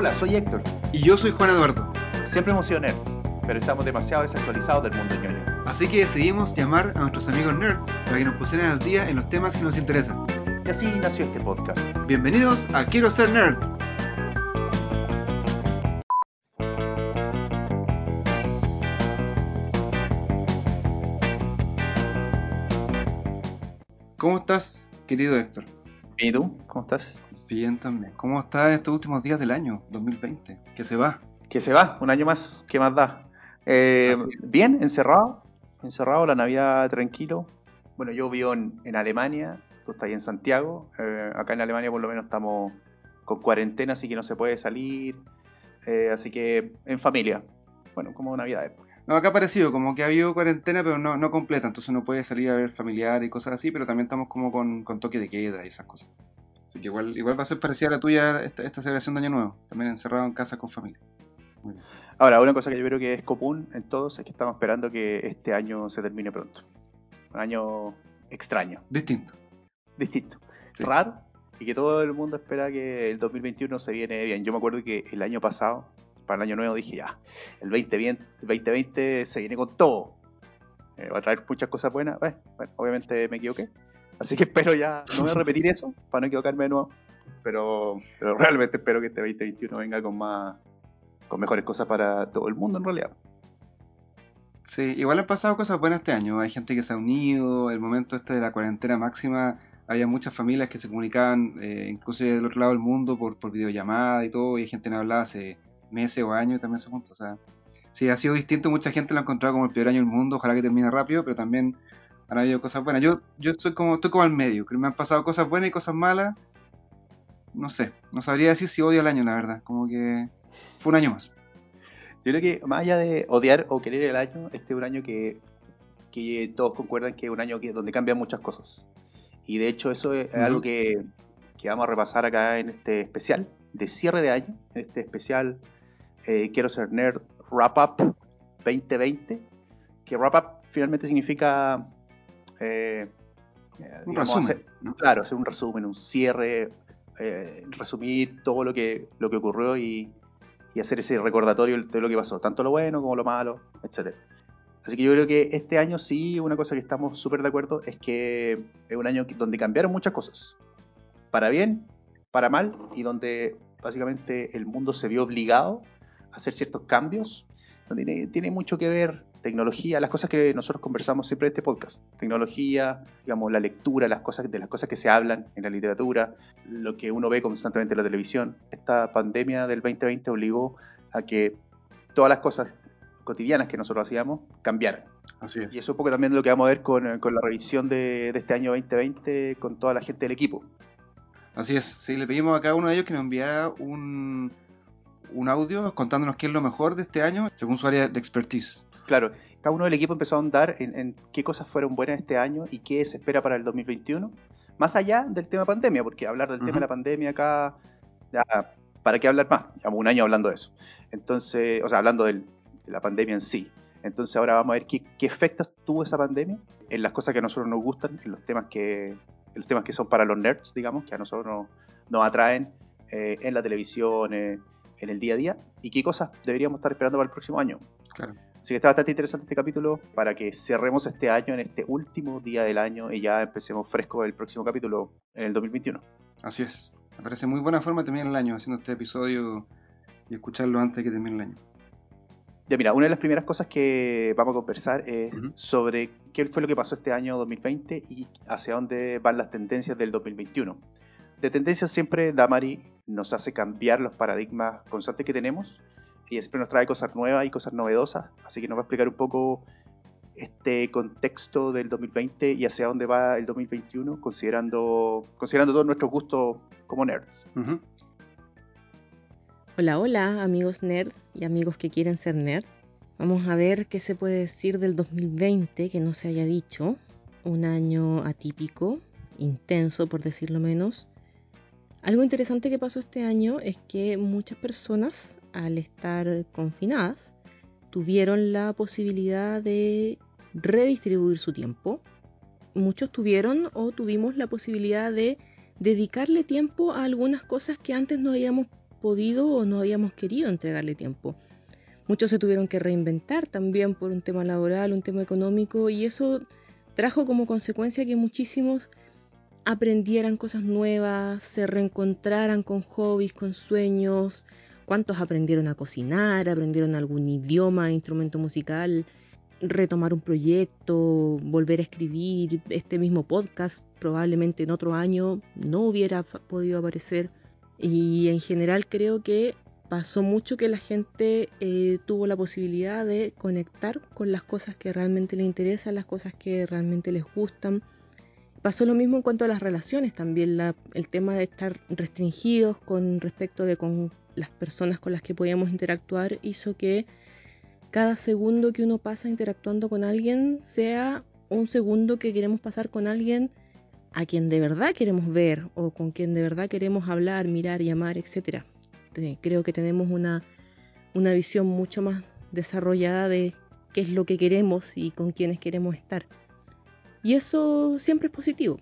Hola, soy Héctor. Y yo soy Juan Eduardo. Siempre hemos sido nerds, pero estamos demasiado desactualizados del mundo ñoño. Así que decidimos llamar a nuestros amigos nerds para que nos pusieran al día en los temas que nos interesan. Y así nació este podcast. Bienvenidos a Quiero ser nerd. ¿Cómo estás, querido Héctor? ¿Y tú? ¿Cómo estás? Bien también. ¿Cómo estás estos últimos días del año 2020? ¿Qué se va? Que se va, un año más. ¿Qué más da? Eh, bien, encerrado. Encerrado, la Navidad tranquilo. Bueno, yo vivo en, en Alemania, tú estás ahí en Santiago. Eh, acá en Alemania por lo menos estamos con cuarentena, así que no se puede salir. Eh, así que en familia. Bueno, como Navidad. No, acá ha parecido, como que ha habido cuarentena, pero no, no completa, entonces no puede salir a ver familiar y cosas así, pero también estamos como con, con toque de queda y esas cosas. Así que igual, igual va a ser parecida a la tuya esta, esta celebración de Año Nuevo, también encerrado en casa con familia. Muy bien. Ahora, una cosa que yo creo que es común en todos es que estamos esperando que este año se termine pronto. Un año extraño, Distinto. distinto, Sí. raro, y que todo el mundo espera que el 2021 se viene bien. Yo me acuerdo que el año pasado, para el año nuevo, dije ya, el 2020, el 2020 se viene con todo. Eh, va a traer muchas cosas buenas. Bueno, bueno, obviamente me equivoqué. Así que espero ya, no voy a repetir eso para no equivocarme de nuevo. Pero, pero realmente espero que este 2021 venga con más, con mejores cosas para todo el mundo en realidad. Sí, igual han pasado cosas buenas este año. Hay gente que se ha unido, el momento este de la cuarentena máxima, había muchas familias que se comunicaban eh, incluso del otro lado del mundo por, por videollamada y todo, y hay gente que no hablaba hace meses o años y también se juntó. O sea, sí, ha sido distinto, mucha gente lo ha encontrado como el peor año del mundo, ojalá que termine rápido, pero también han habido cosas buenas. Yo, yo soy como, estoy como al medio, que me han pasado cosas buenas y cosas malas. No sé, no sabría decir si odio el año, la verdad, como que fue un año más. Yo creo que más allá de odiar o querer el año, este es un año que, que todos concuerdan que es un año que, donde cambian muchas cosas. Y de hecho eso es algo que, que vamos a repasar acá en este especial de cierre de año, en este especial eh, Quiero ser nerd Wrap Up 2020, que Wrap Up finalmente significa... eh, eh, Un digamos, resumen, hacer- ¿no? Claro, hacer un resumen, un cierre, eh, resumir todo lo que, lo que ocurrió y, y hacer ese recordatorio de lo que pasó, tanto lo bueno como lo malo, etc. Así que yo creo que este año sí, una cosa que estamos súper de acuerdo es que es un año donde cambiaron muchas cosas, para bien, para mal, y donde básicamente el mundo se vio obligado a hacer ciertos cambios, donde tiene, tiene mucho que ver tecnología, las cosas que nosotros conversamos siempre en este podcast, tecnología, digamos, la lectura, las cosas, de las cosas que se hablan en la literatura, lo que uno ve constantemente en la televisión. Esta pandemia del 2020 obligó a que todas las cosas cotidianas que nosotros hacíamos cambiaran. Así es. Y eso es un poco también lo que vamos a ver con, con la revisión de, de este año 2020 con toda la gente del equipo. Así es, sí, le pedimos a cada uno de ellos que nos enviara un, un audio contándonos qué es lo mejor de este año según su área de expertise. Claro, cada uno del equipo empezó a ahondar en, en qué cosas fueron buenas este año y qué se espera para el 2021, más allá del tema pandemia, porque hablar del tema de la pandemia acá, ya, ¿para qué hablar más? Llevamos un año hablando de eso. Entonces, o sea, hablando del- de la pandemia en sí. Entonces ahora vamos a ver qué, qué efectos tuvo esa pandemia en las cosas que a nosotros nos gustan, en los temas que, en los temas que son para los nerds, digamos, que a nosotros nos, nos atraen eh, en la televisión, eh, en el día a día, y qué cosas deberíamos estar esperando para el próximo año. Claro. Así que está bastante interesante este capítulo para que cerremos este año en este último día del año y ya empecemos fresco el próximo capítulo en el 2021. Así es. Me parece muy buena forma de terminar el año haciendo este episodio y escucharlo antes de que termine el año. Ya mira, una de las primeras cosas que vamos a conversar es Ujú. sobre qué fue lo que pasó este año 2020 y hacia dónde van las tendencias del 2021. De tendencias siempre Damari nos hace cambiar los paradigmas constantes que tenemos y siempre nos trae cosas nuevas y cosas novedosas, así que nos va a explicar un poco este contexto del 2020 y hacia dónde va el 2021 considerando, considerando todos nuestros gustos como nerds. Hola, hola, amigos nerd y amigos que quieren ser nerd. Vamos a ver qué se puede decir del 2020 que no se haya dicho. Un año atípico, intenso por decirlo menos. Algo interesante que pasó este año es que muchas personas, al estar confinadas, tuvieron la posibilidad de redistribuir su tiempo. Muchos tuvieron o tuvimos la posibilidad de dedicarle tiempo a algunas cosas que antes no habíamos podido o no habíamos querido entregarle tiempo. Muchos se tuvieron que reinventar también por un tema laboral, un tema económico y eso trajo como consecuencia que muchísimos aprendieran cosas nuevas, se reencontraran con hobbies, con sueños. ¿Cuántos aprendieron a cocinar, aprendieron algún idioma, instrumento musical, retomar un proyecto, volver a escribir este mismo podcast? Probablemente en otro año no hubiera podido aparecer. Y en general creo que pasó mucho que la gente eh, tuvo la posibilidad de conectar con las cosas que realmente les interesan, las cosas que realmente les gustan. Pasó lo mismo en cuanto a las relaciones también, el tema de estar restringidos con respecto de con las personas con las que podíamos interactuar hizo que cada segundo que uno pasa interactuando con alguien sea un segundo que queremos pasar con alguien a quien de verdad queremos ver o con quien de verdad queremos hablar, mirar, llamar, etcétera creo que tenemos una, una visión mucho más desarrollada de qué es lo que queremos y con quiénes queremos estar. Y eso siempre es positivo.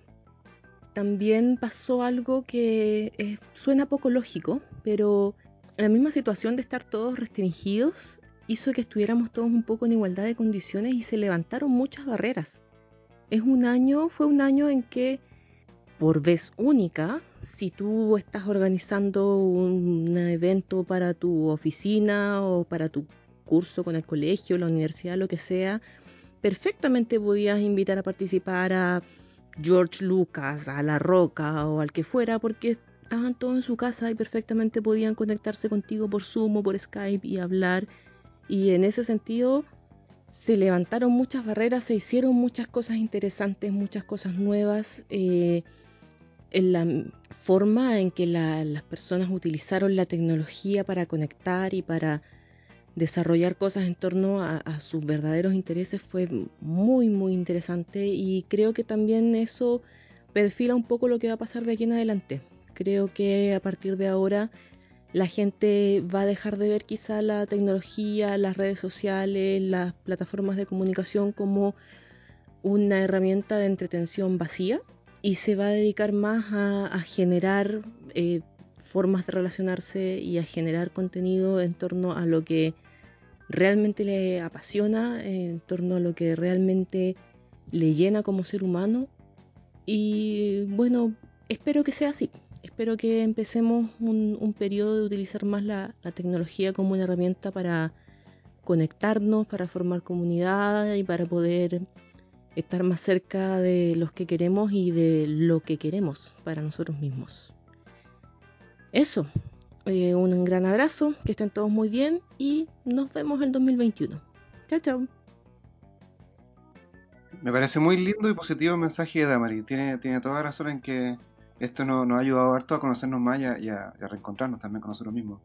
También pasó algo que suena poco lógico, pero la misma situación de estar todos restringidos hizo que estuviéramos todos un poco en igualdad de condiciones y se levantaron muchas barreras. Es un año, fue un año en que por vez única, si tú estás organizando un evento para tu oficina o para tu curso con el colegio, la universidad, lo que sea, perfectamente podías invitar a participar a George Lucas, a La Roca o al que fuera, porque estaban todos en su casa y perfectamente podían conectarse contigo por Zoom o por Skype y hablar. Y en ese sentido se levantaron muchas barreras, se hicieron muchas cosas interesantes, muchas cosas nuevas. Eh, en la forma en que las personas utilizaron la tecnología para conectar y para desarrollar cosas en torno a, sus verdaderos intereses fue muy muy interesante y creo que también eso perfila un poco lo que va a pasar de aquí en adelante. Creo que a partir de ahora la gente va a dejar de ver quizá la tecnología, las redes sociales, las plataformas de comunicación como una herramienta de entretención vacía y se va a dedicar más a, generar eh, formas de relacionarse y a generar contenido en torno a lo que realmente le apasiona, en torno a lo que realmente le llena como ser humano. Y bueno, espero que sea así. Espero que empecemos un, periodo de utilizar más la, tecnología como una herramienta para conectarnos, para formar comunidad y para poder estar más cerca de los que queremos y de lo que queremos para nosotros mismos. Eso, eh, un gran abrazo, que estén todos muy bien y nos vemos en 2021. Chao, chao. Me parece muy lindo y positivo el mensaje de Damari. Tiene, tiene toda razón en que esto nos, ha ayudado harto a conocernos más y a, reencontrarnos también con nosotros mismos.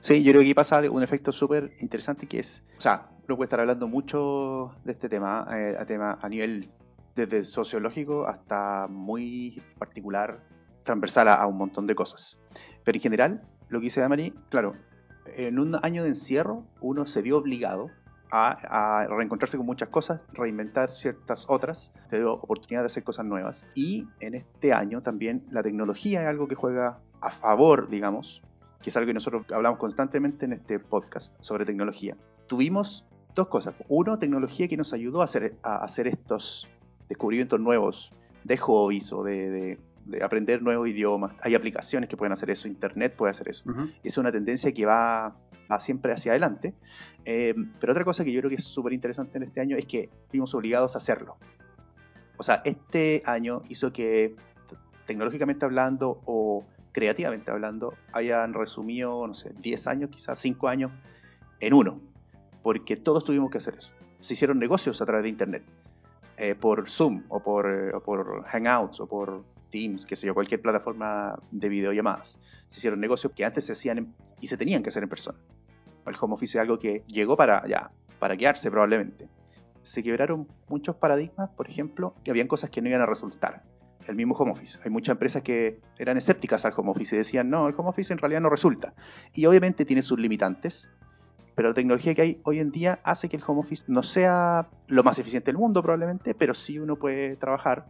Sí, yo creo que aquí pasa un efecto súper interesante que es, o sea, uno puede estar hablando mucho de este tema, eh, a, tema a nivel desde sociológico hasta muy particular, transversal a, un montón de cosas. Pero en general, lo que dice Damari, claro, en un año de encierro uno se vio obligado a, reencontrarse con muchas cosas, reinventar ciertas otras, te dio oportunidad de hacer cosas nuevas. Y en este año también la tecnología es algo que juega a favor, digamos, que es algo que nosotros hablamos constantemente en este podcast sobre tecnología. Tuvimos dos cosas. Uno, tecnología que nos ayudó a hacer, a hacer estos descubrimientos nuevos de hobbies o de, aprender nuevos idiomas. Hay aplicaciones que pueden hacer eso, Internet puede hacer eso. Es una tendencia que va, siempre hacia adelante. Eh, pero otra cosa que yo creo que es súper interesante en este año es que fuimos obligados a hacerlo. O sea, este año hizo que tecnológicamente hablando o creativamente hablando, hayan resumido, no sé, 10 años, quizás 5 años en uno, porque todos tuvimos que hacer eso. Se hicieron negocios a través de Internet, eh, por Zoom o por, eh, por Hangouts o por Teams, qué sé yo, cualquier plataforma de videollamadas. Se hicieron negocios que antes se hacían y se tenían que hacer en persona. El home office es algo que llegó para, ya, para quedarse probablemente. Se quebraron muchos paradigmas, por ejemplo, que habían cosas que no iban a resultar el mismo home office. Hay muchas empresas que eran escépticas al home office y decían, no, el home office en realidad no resulta. Y obviamente tiene sus limitantes, pero la tecnología que hay hoy en día hace que el home office no sea lo más eficiente del mundo probablemente, pero sí uno puede trabajar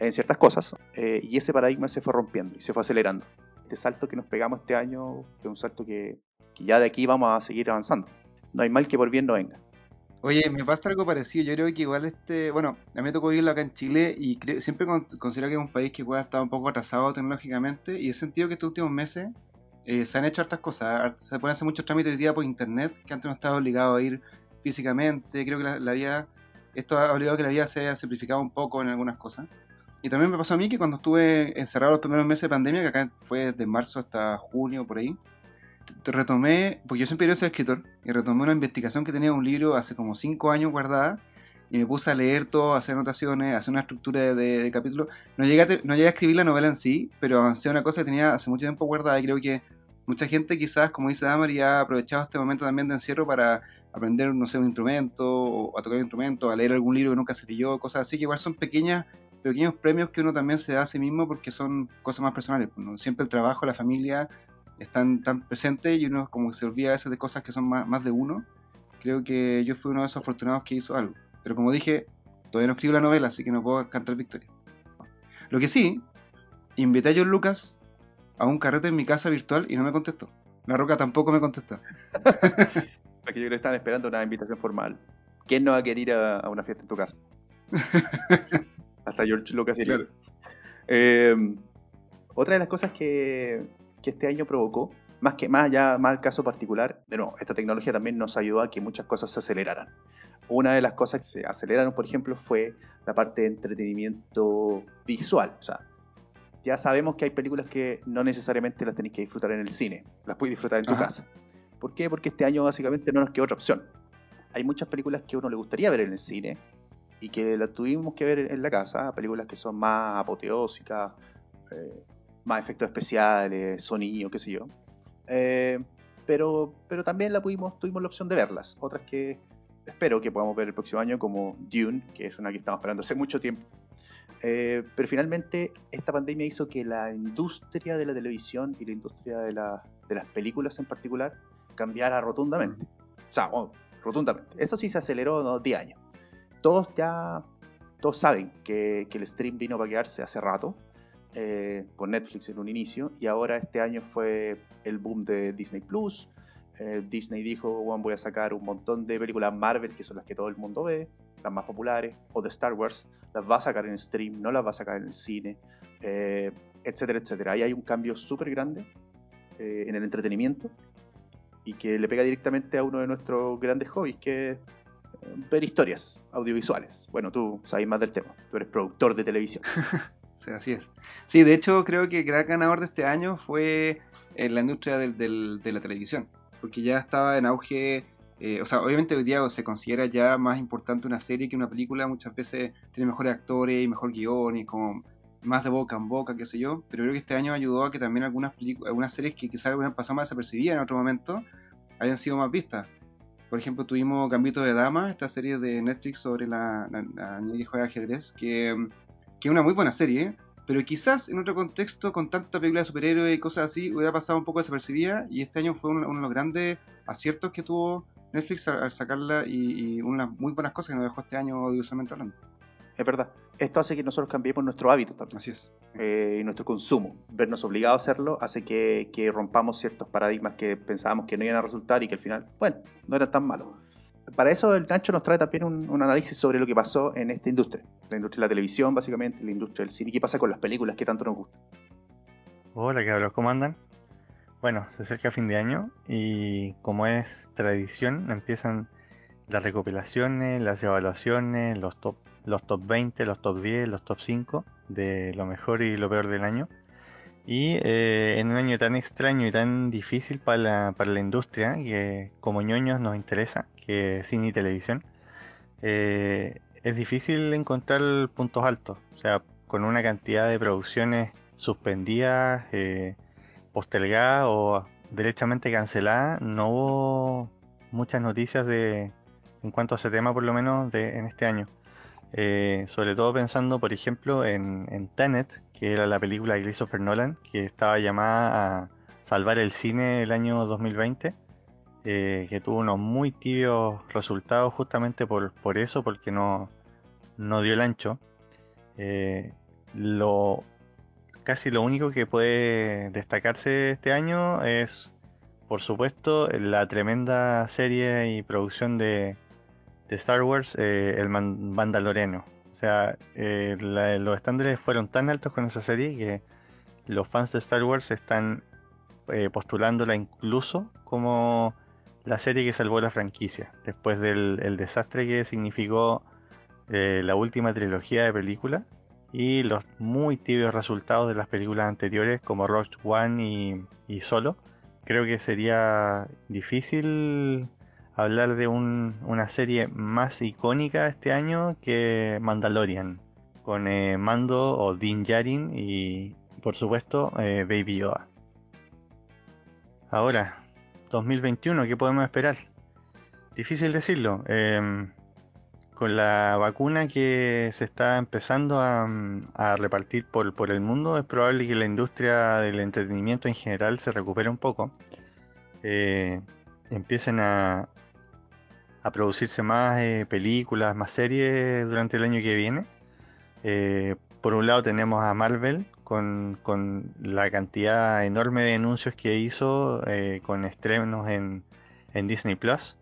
en ciertas cosas eh, y ese paradigma se fue rompiendo y se fue acelerando. este salto que nos pegamos este año, es un salto que, ya de aquí vamos a seguir avanzando. No hay mal que por bien no venga. Oye, me pasa algo parecido. Yo creo que igual este, bueno, a mí me tocó vivirlo acá en Chile y siempre considero que es un país que igual estado un poco atrasado tecnológicamente y he sentido que estos últimos meses eh, se han hecho hartas cosas. Se pueden hacer muchos trámites hoy día por internet que antes no estaba obligado a ir físicamente. Creo que la, la vida, esto ha obligado que la vida se haya simplificado un poco en algunas cosas. Y también me pasó a mí que cuando estuve encerrado los primeros meses de pandemia, que acá fue desde marzo hasta junio, por ahí, retomé, porque yo siempre quería ser escritor, y retomé una investigación que tenía un libro hace como 5 años guardada, y me puse a leer todo, a hacer anotaciones, a hacer una estructura de, de capítulos. No llegué, a, no llegué a escribir la novela en sí, pero avancé una cosa que tenía hace mucho tiempo guardada, y creo que mucha gente quizás, como dice Damar, ha aprovechado este momento también de encierro para aprender, no sé, un instrumento, o a tocar un instrumento, a leer algún libro que nunca se leyó, cosas así, que igual son pequeñas pequeños premios que uno también se da a sí mismo porque son cosas más personales. Pues, siempre el trabajo, la familia están tan presentes y uno como que se olvida a veces de cosas que son más, más de uno. Creo que yo fui uno de esos afortunados que hizo algo. Pero como dije, todavía no escribo la novela, así que no puedo cantar victoria. Lo que sí, invité a John Lucas a un carrete en mi casa virtual y no me contestó. La Roca tampoco me contestó. Porque yo creo que están esperando una invitación formal. ¿Quién no va a querer ir a una fiesta en tu casa? hasta George Lucas y eh, otra de las cosas que, que, este año provocó, más que más allá, más el caso particular, de nuevo, esta tecnología también nos ayudó a que muchas cosas se aceleraran. Una de las cosas que se aceleraron, por ejemplo, fue la parte de entretenimiento visual. O sea, ya sabemos que hay películas que no necesariamente las tenéis que disfrutar en el cine, las puedes disfrutar en tu casa. ¿Por qué? Porque este año básicamente no nos quedó otra opción. Hay muchas películas que a uno le gustaría ver en el cine, y que la tuvimos que ver en la casa, películas que son más apoteósicas, eh, más efectos especiales, sonido, qué sé yo. Eh, pero, pero también la pudimos, tuvimos la opción de verlas. Otras que espero que podamos ver el próximo año, como Dune, que es una que estamos esperando hace mucho tiempo. Eh, pero finalmente esta pandemia hizo que la industria de la televisión y la industria de, de las películas en particular cambiara rotundamente. O sea, rotundamente. Esto sí se aceleró en 10 años todos ya todos saben que, el stream vino para quedarse hace rato, eh, con Netflix en un inicio, y ahora este año fue el boom de Disney Plus. Eh, Disney dijo, bueno, voy a sacar un montón de películas Marvel, que son las que todo el mundo ve, las más populares, o de Star Wars, las va a sacar en stream, no las va a sacar en el cine, eh, etcétera, etcétera. Ahí hay un cambio súper grande en el entretenimiento y que le pega directamente a uno de nuestros grandes hobbies, que es ver historias audiovisuales. Bueno, tú sabes más del tema, tú eres productor de televisión. sí, así es. Sí, de hecho creo que el gran ganador de este año fue en la industria del, de la televisión, porque ya estaba en auge, eh, o sea, obviamente hoy día se considera ya más importante una serie que una película, muchas veces tiene mejores actores y mejor guion y como más de boca en boca, qué sé yo, pero creo que este año ayudó a que también algunas, algunas series que quizás hubieran pasado más desapercibidas en otro momento hayan sido más vistas. Por ejemplo, tuvimos Gambito de Dama, esta serie de Netflix sobre la, niña que juega ajedrez, que, es una muy buena serie, pero quizás en otro contexto, con tanta película de superhéroes y cosas así, hubiera pasado un poco desapercibida, y este año fue uno, de los grandes aciertos que tuvo Netflix al, sacarla y, y, unas muy buenas cosas que nos dejó este año audiovisualmente hablando es verdad. Esto hace que nosotros cambiemos nuestro hábito también. Así es. Eh, y nuestro consumo. Vernos obligados a hacerlo hace que, rompamos ciertos paradigmas que pensábamos que no iban a resultar y que al final, bueno, no eran tan malos. Para eso el Nacho nos trae también un, análisis sobre lo que pasó en esta industria. La industria de la televisión, básicamente, la industria del cine. ¿Qué pasa con las películas que tanto nos gustan? Hola, cabros, ¿cómo andan? Bueno, se acerca fin de año y como es tradición, empiezan las recopilaciones, las evaluaciones, los top los top 20, los top 10, los top 5 de lo mejor y lo peor del año. Y eh, en un año tan extraño y tan difícil para la, para la industria, que como ñoños nos interesa, que cine y televisión, eh, es difícil encontrar puntos altos. O sea, con una cantidad de producciones suspendidas, eh, postergadas o derechamente canceladas, no hubo muchas noticias de en cuanto a ese tema, por lo menos en este año. Eh, sobre todo pensando, por ejemplo, en, Tenet, que era la película de Christopher Nolan, que estaba llamada a salvar el cine el año 2020, eh, que tuvo unos muy tibios resultados justamente por, por eso, porque no, no dio el ancho. Eh, lo casi lo único que puede destacarse este año es, por supuesto, la tremenda serie y producción de, Star Wars, eh, el Mandaloriano. O sea, eh, los estándares fueron tan altos con esa serie que los fans de Star Wars están eh, postulándola incluso como la serie que salvó la franquicia, después del desastre que significó eh, la última trilogía de películas y los muy tibios resultados de las películas anteriores como Rogue One y, Solo. Creo que sería difícil hablar de una serie más icónica este año que Mandalorian, con eh, Mando o Din Djarin y por supuesto eh, Baby Yoda. Ahora, 2021, ¿qué podemos esperar? Difícil decirlo. Em, con la vacuna que se está empezando a, repartir por, por, el mundo, es probable que la industria del entretenimiento en general se recupere un poco. Eh, empiecen a, a producirse más eh, películas, más series durante el año que viene. Eh, por un lado tenemos a Marvel con, la cantidad enorme de anuncios que hizo con estrenos en, Disney Plus.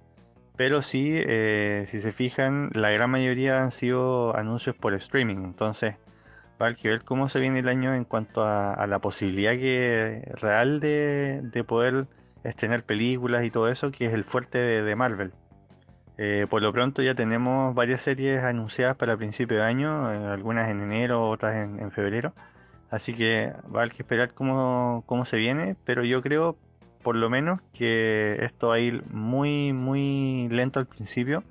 Pero sí, eh, si se fijan, la gran mayoría han sido anuncios por streaming. Entonces, va que ver cómo se viene el año en cuanto a, la posibilidad real de, poder estrenar películas y todo eso, que es el fuerte de, Marvel. Eh, por lo pronto ya tenemos varias series anunciadas para principio de año, eh, algunas en enero, otras en, en, febrero. Así que va a haber que esperar cómo, cómo se viene, pero yo creo por lo menos que esto va a ir muy, muy lento al principio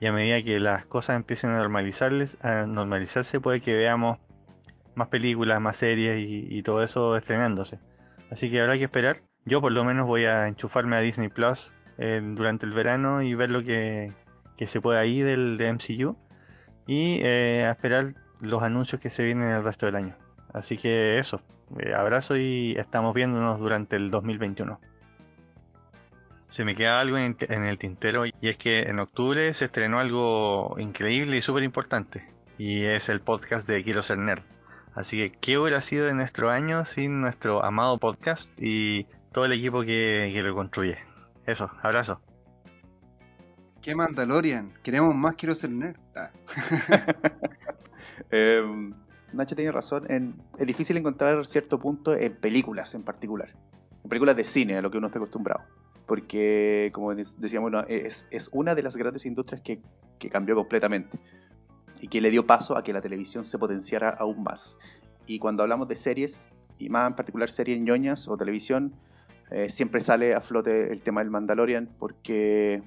y a medida que las cosas empiecen a, normalizarse puede que veamos más películas, más series y, todo eso estrenándose. Así que habrá que esperar. Yo por lo menos voy a enchufarme a Disney Plus durante el verano y ver lo que, se puede ahí del de MCU y eh, a esperar los anuncios que se vienen el resto del año. Así que eso, eh, abrazo y estamos viéndonos durante el 2021 se me queda algo en, el tintero y es que en octubre se estrenó algo increíble y súper importante y es el podcast de Quiero ser nerd. Así que, ¿qué hubiera sido de nuestro año sin nuestro amado podcast y todo el equipo que, lo construye? Eso, abrazo. ¿Qué Mandalorian? Queremos más Quiero ser nerd. Ah. Em, Nacho tiene razón. es difícil encontrar cierto punto en películas en particular. En películas de cine, a lo que uno está acostumbrado porque, como decíamos, es, una de las grandes industrias que, cambió completamente y que le dio paso a que la televisión se potenciara aún más. Y cuando hablamos de series, y más en particular series ñoñas o televisión, eh, siempre sale a flote el tema del Mandalorian, porque,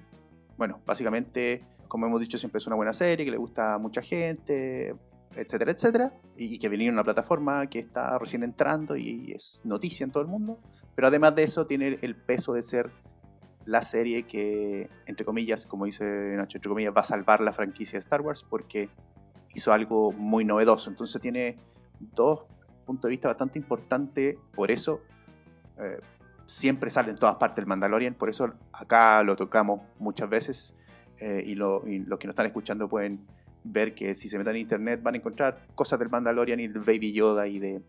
bueno, básicamente, como hemos dicho, siempre es una buena serie, que le gusta a mucha gente, etcétera, etcétera, y, que viene en una plataforma que está recién entrando y es noticia en todo el mundo, pero además de eso tiene el peso de ser la serie que, entre comillas, como dice Nacho, entre comillas, va a salvar la franquicia de Star Wars porque hizo algo muy novedoso. Entonces tiene dos puntos de vista bastante importantes, por eso eh, siempre sale en todas partes el Mandalorian, por eso acá lo tocamos muchas veces eh, y, los que nos están escuchando pueden ver que si se meten en internet van a encontrar cosas del Mandalorian y del Baby Yoda y de,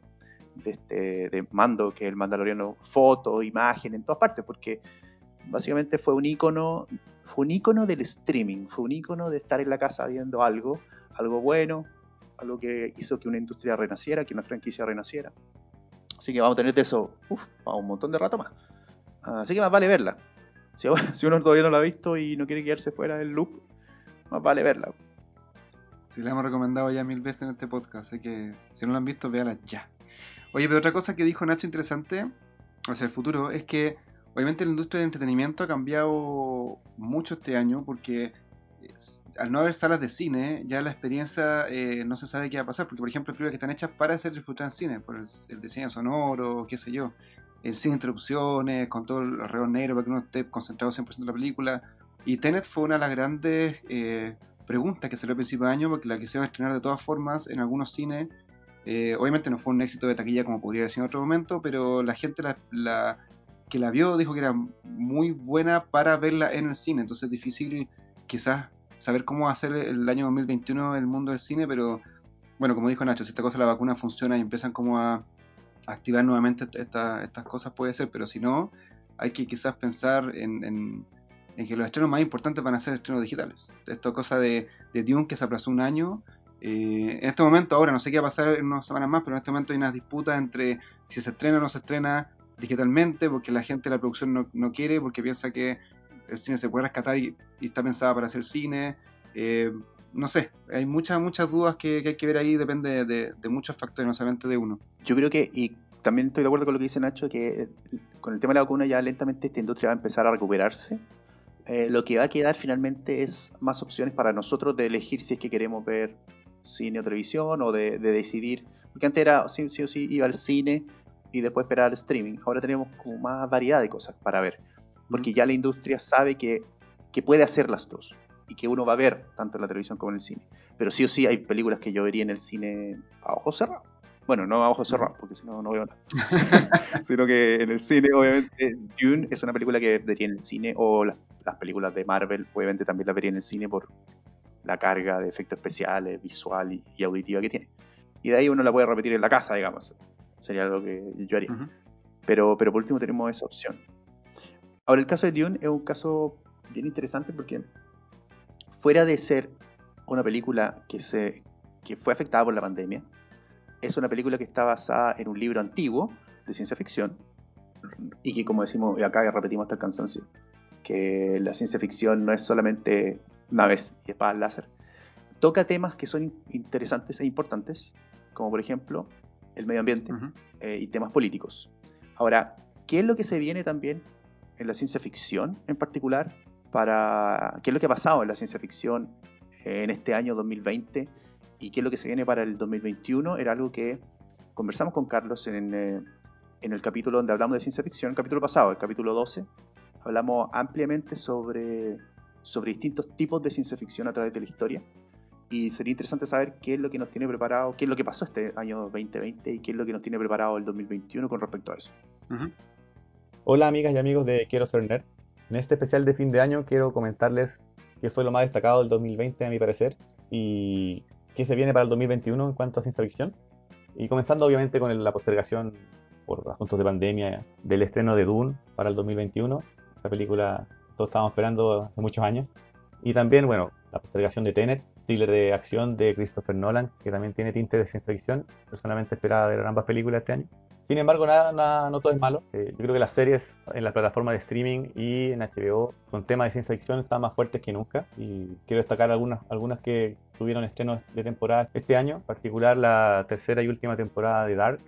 de, este, de Mando, que el Mandaloriano, fotos, imagen, en todas partes, porque básicamente fue un icono, fue un icono del streaming, fue un icono de estar en la casa viendo algo, algo bueno, algo que hizo que una industria renaciera, que una franquicia renaciera. Así que vamos a tener de eso uf, un montón de rato más. Así que más vale verla. Si, si, uno todavía no la ha visto y no quiere quedarse fuera del loop, más vale verla. Si la hemos recomendado ya mil veces en este podcast, así que si no la han visto, véala ya. Oye, pero otra cosa que dijo Nacho interesante hacia el futuro es que Obviamente la industria del entretenimiento ha cambiado mucho este año porque al no haber salas de cine, ya la experiencia eh, no se sabe qué va a pasar. Porque, por ejemplo, películas que están hechas para ser disfrutadas en cine, por el, diseño sonoro, qué sé yo, el sin interrupciones, con todo el alrededor negro para que uno esté concentrado 100% en la película. Y Tenet fue una de las grandes eh, preguntas que salió al principio de año, porque la a estrenar de todas formas en algunos cines. Eh, obviamente no fue un éxito de taquilla como podría decir en otro momento, pero la gente la que la vio dijo que era muy buena para verla en el cine, entonces es difícil quizás saber cómo hacer el año 2021 el mundo del cine, pero bueno, como dijo Nacho, si esta cosa la vacuna funciona y empiezan como a, activar nuevamente estas cosas puede ser, pero si no, hay que quizás pensar en, que los estrenos más importantes van a ser estrenos digitales. Esto cosa de, de Dune que se aplazó un año. Eh, en este momento, ahora no sé qué va a pasar en unas semanas más, pero en este momento hay unas disputas entre si se estrena o no se estrena digitalmente, porque la gente de la producción no, no quiere, porque piensa que el cine se puede rescatar y, está pensada para hacer cine. Eh, no sé, hay muchas, muchas dudas que, hay que ver ahí, depende de, muchos factores, no solamente de uno. Yo creo que, y también estoy de acuerdo con lo que dice Nacho, que con el tema de la vacuna ya lentamente esta industria va a empezar a recuperarse. Eh, lo que va a quedar finalmente es más opciones para nosotros de elegir si es que queremos ver cine o televisión o de, decidir, porque antes era sí, sí o sí iba al cine y después esperar al streaming, ahora tenemos como más variedad de cosas para ver, porque ya la industria sabe que, que puede hacer las dos y que uno va a ver tanto en la televisión como en el cine. Pero sí o sí hay películas que yo vería en el cine a ojos cerrados. Bueno, no a ojos cerrados, porque si no, no veo nada. Sino que en el cine, obviamente, Dune es una película que vería en el cine, o las, películas de Marvel, obviamente también las vería en el cine por la carga de efectos especiales, visual y, auditiva que tiene. Y de ahí uno la puede repetir en la casa, digamos. Sería algo que yo haría. pero, pero por último tenemos esa opción. Ahora, el caso de Dune es un caso bien interesante porque fuera de ser una película que, se, que fue afectada por la pandemia, es una película que está basada en un libro antiguo de ciencia ficción y que, como decimos y acá repetimos hasta el cansancio, que la ciencia ficción no es solamente naves y espadas láser. Toca temas que son interesantes e importantes, como por ejemplo el medio ambiente eh, y temas políticos. Ahora, ¿qué es lo que se viene también en la ciencia ficción en particular? para qué es lo que ha pasado en la ciencia ficción en este año 2020 y qué es lo que se viene para el 2021. Era algo que conversamos con Carlos en, eh, en el capítulo donde hablamos de ciencia ficción, el capítulo pasado, el capítulo 12. Hablamos ampliamente sobre, sobre distintos tipos de ciencia ficción a través de la historia. Y sería interesante saber qué es lo que nos tiene preparado, qué es lo que pasó este año 2020 y qué es lo que nos tiene preparado el 2021 con respecto a eso. Hola amigas y amigos de Quiero ser nerd. En este especial de fin de año quiero comentarles qué fue lo más destacado del 2020 a mi parecer y qué se viene para el 2021 en cuanto a ciencia ficción. Y comenzando obviamente con la postergación por asuntos de pandemia del estreno de Dune para el 2021, esa película todos estábamos esperando hace muchos años. Y también, bueno, la postergación de Tenet, thriller de acción de Christopher Nolan, que también tiene tinte de ciencia ficción. Personalmente esperaba ver ambas películas este año. Sin embargo, nada, nada, no todo es malo. Eh, yo creo que las series en la plataforma de streaming y en HBO con temas de ciencia ficción están más fuertes que nunca. Y quiero destacar algunas, algunas que tuvieron estrenos de temporada este año, en particular la tercera y última temporada de Dark,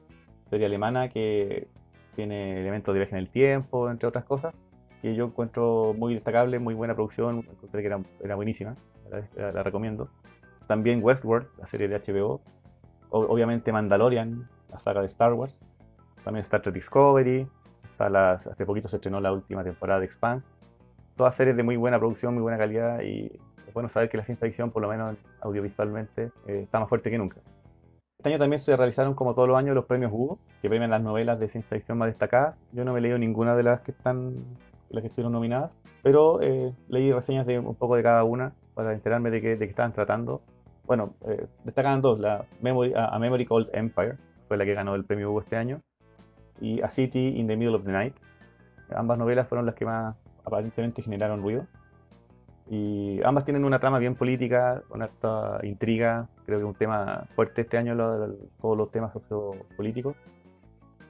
serie alemana que tiene elementos de viaje en el tiempo, entre otras cosas, que yo encuentro muy destacable, muy buena producción, encontré que era, era buenísima, la, la, recomiendo. También Westworld, la serie de HBO, obviamente Mandalorian, la saga de Star Wars, también Star Trek Discovery, está las, hace poquito se estrenó la última temporada de Expanse. Todas series de muy buena producción, muy buena calidad y es bueno saber que la ciencia ficción, por lo menos audiovisualmente, eh, está más fuerte que nunca. Este año también se realizaron, como todos los años, los premios Hugo, que premian las novelas de ciencia ficción más destacadas. Yo no me he leído ninguna de las que están, las que estuvieron nominadas, pero eh, leí reseñas de un poco de cada una para enterarme de qué, de qué estaban tratando. Bueno, eh, destacan dos, la Memory, a Memory Called Empire, fue la que ganó el premio Hugo este año, y A City in the Middle of the Night. Ambas novelas fueron las que más aparentemente generaron ruido. Y ambas tienen una trama bien política, una alta intriga. Creo que un tema fuerte este año, todos los temas sociopolíticos.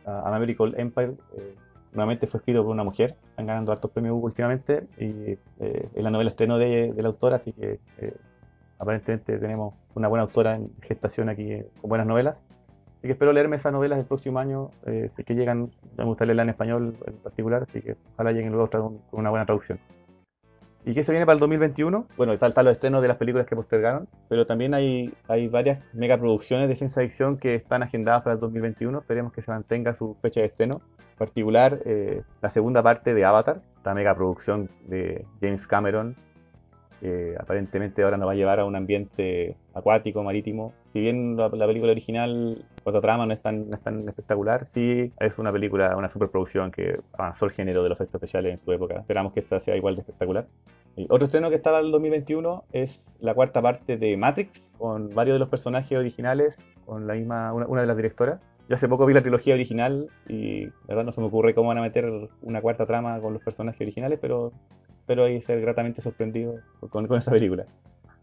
Uh, American Empire eh, nuevamente fue escrito por una mujer. Están ganando altos premios últimamente. Y eh, es la novela estreno de, de, la autora, así que eh, aparentemente tenemos una buena autora en gestación aquí con buenas novelas. Así que espero leerme esas novelas el próximo año. Eh, si que llegan, me gusta leerla en español en particular, así que ojalá lleguen luego con una buena traducción. ¿Y qué se viene para el 2021? Bueno, están los estrenos de las películas que postergaron, pero también hay, hay varias megaproducciones de ciencia ficción que están agendadas para el 2021. Esperemos que se mantenga su fecha de estreno. En particular, eh, la segunda parte de Avatar, esta megaproducción de James Cameron, que aparentemente ahora nos va a llevar a un ambiente acuático, marítimo. Si bien la, película original, por trama no es, tan, no es tan espectacular, sí es una película, una superproducción que avanzó el género de los efectos especiales en su época. Esperamos que esta sea igual de espectacular. Y otro estreno que estaba en el 2021 es la cuarta parte de Matrix, con varios de los personajes originales, con la misma, una, de las directoras. yo hace poco vi la trilogía original y la verdad no se me ocurre cómo van a meter una cuarta trama con los personajes originales, pero espero ahí ser gratamente sorprendido con, con esa película.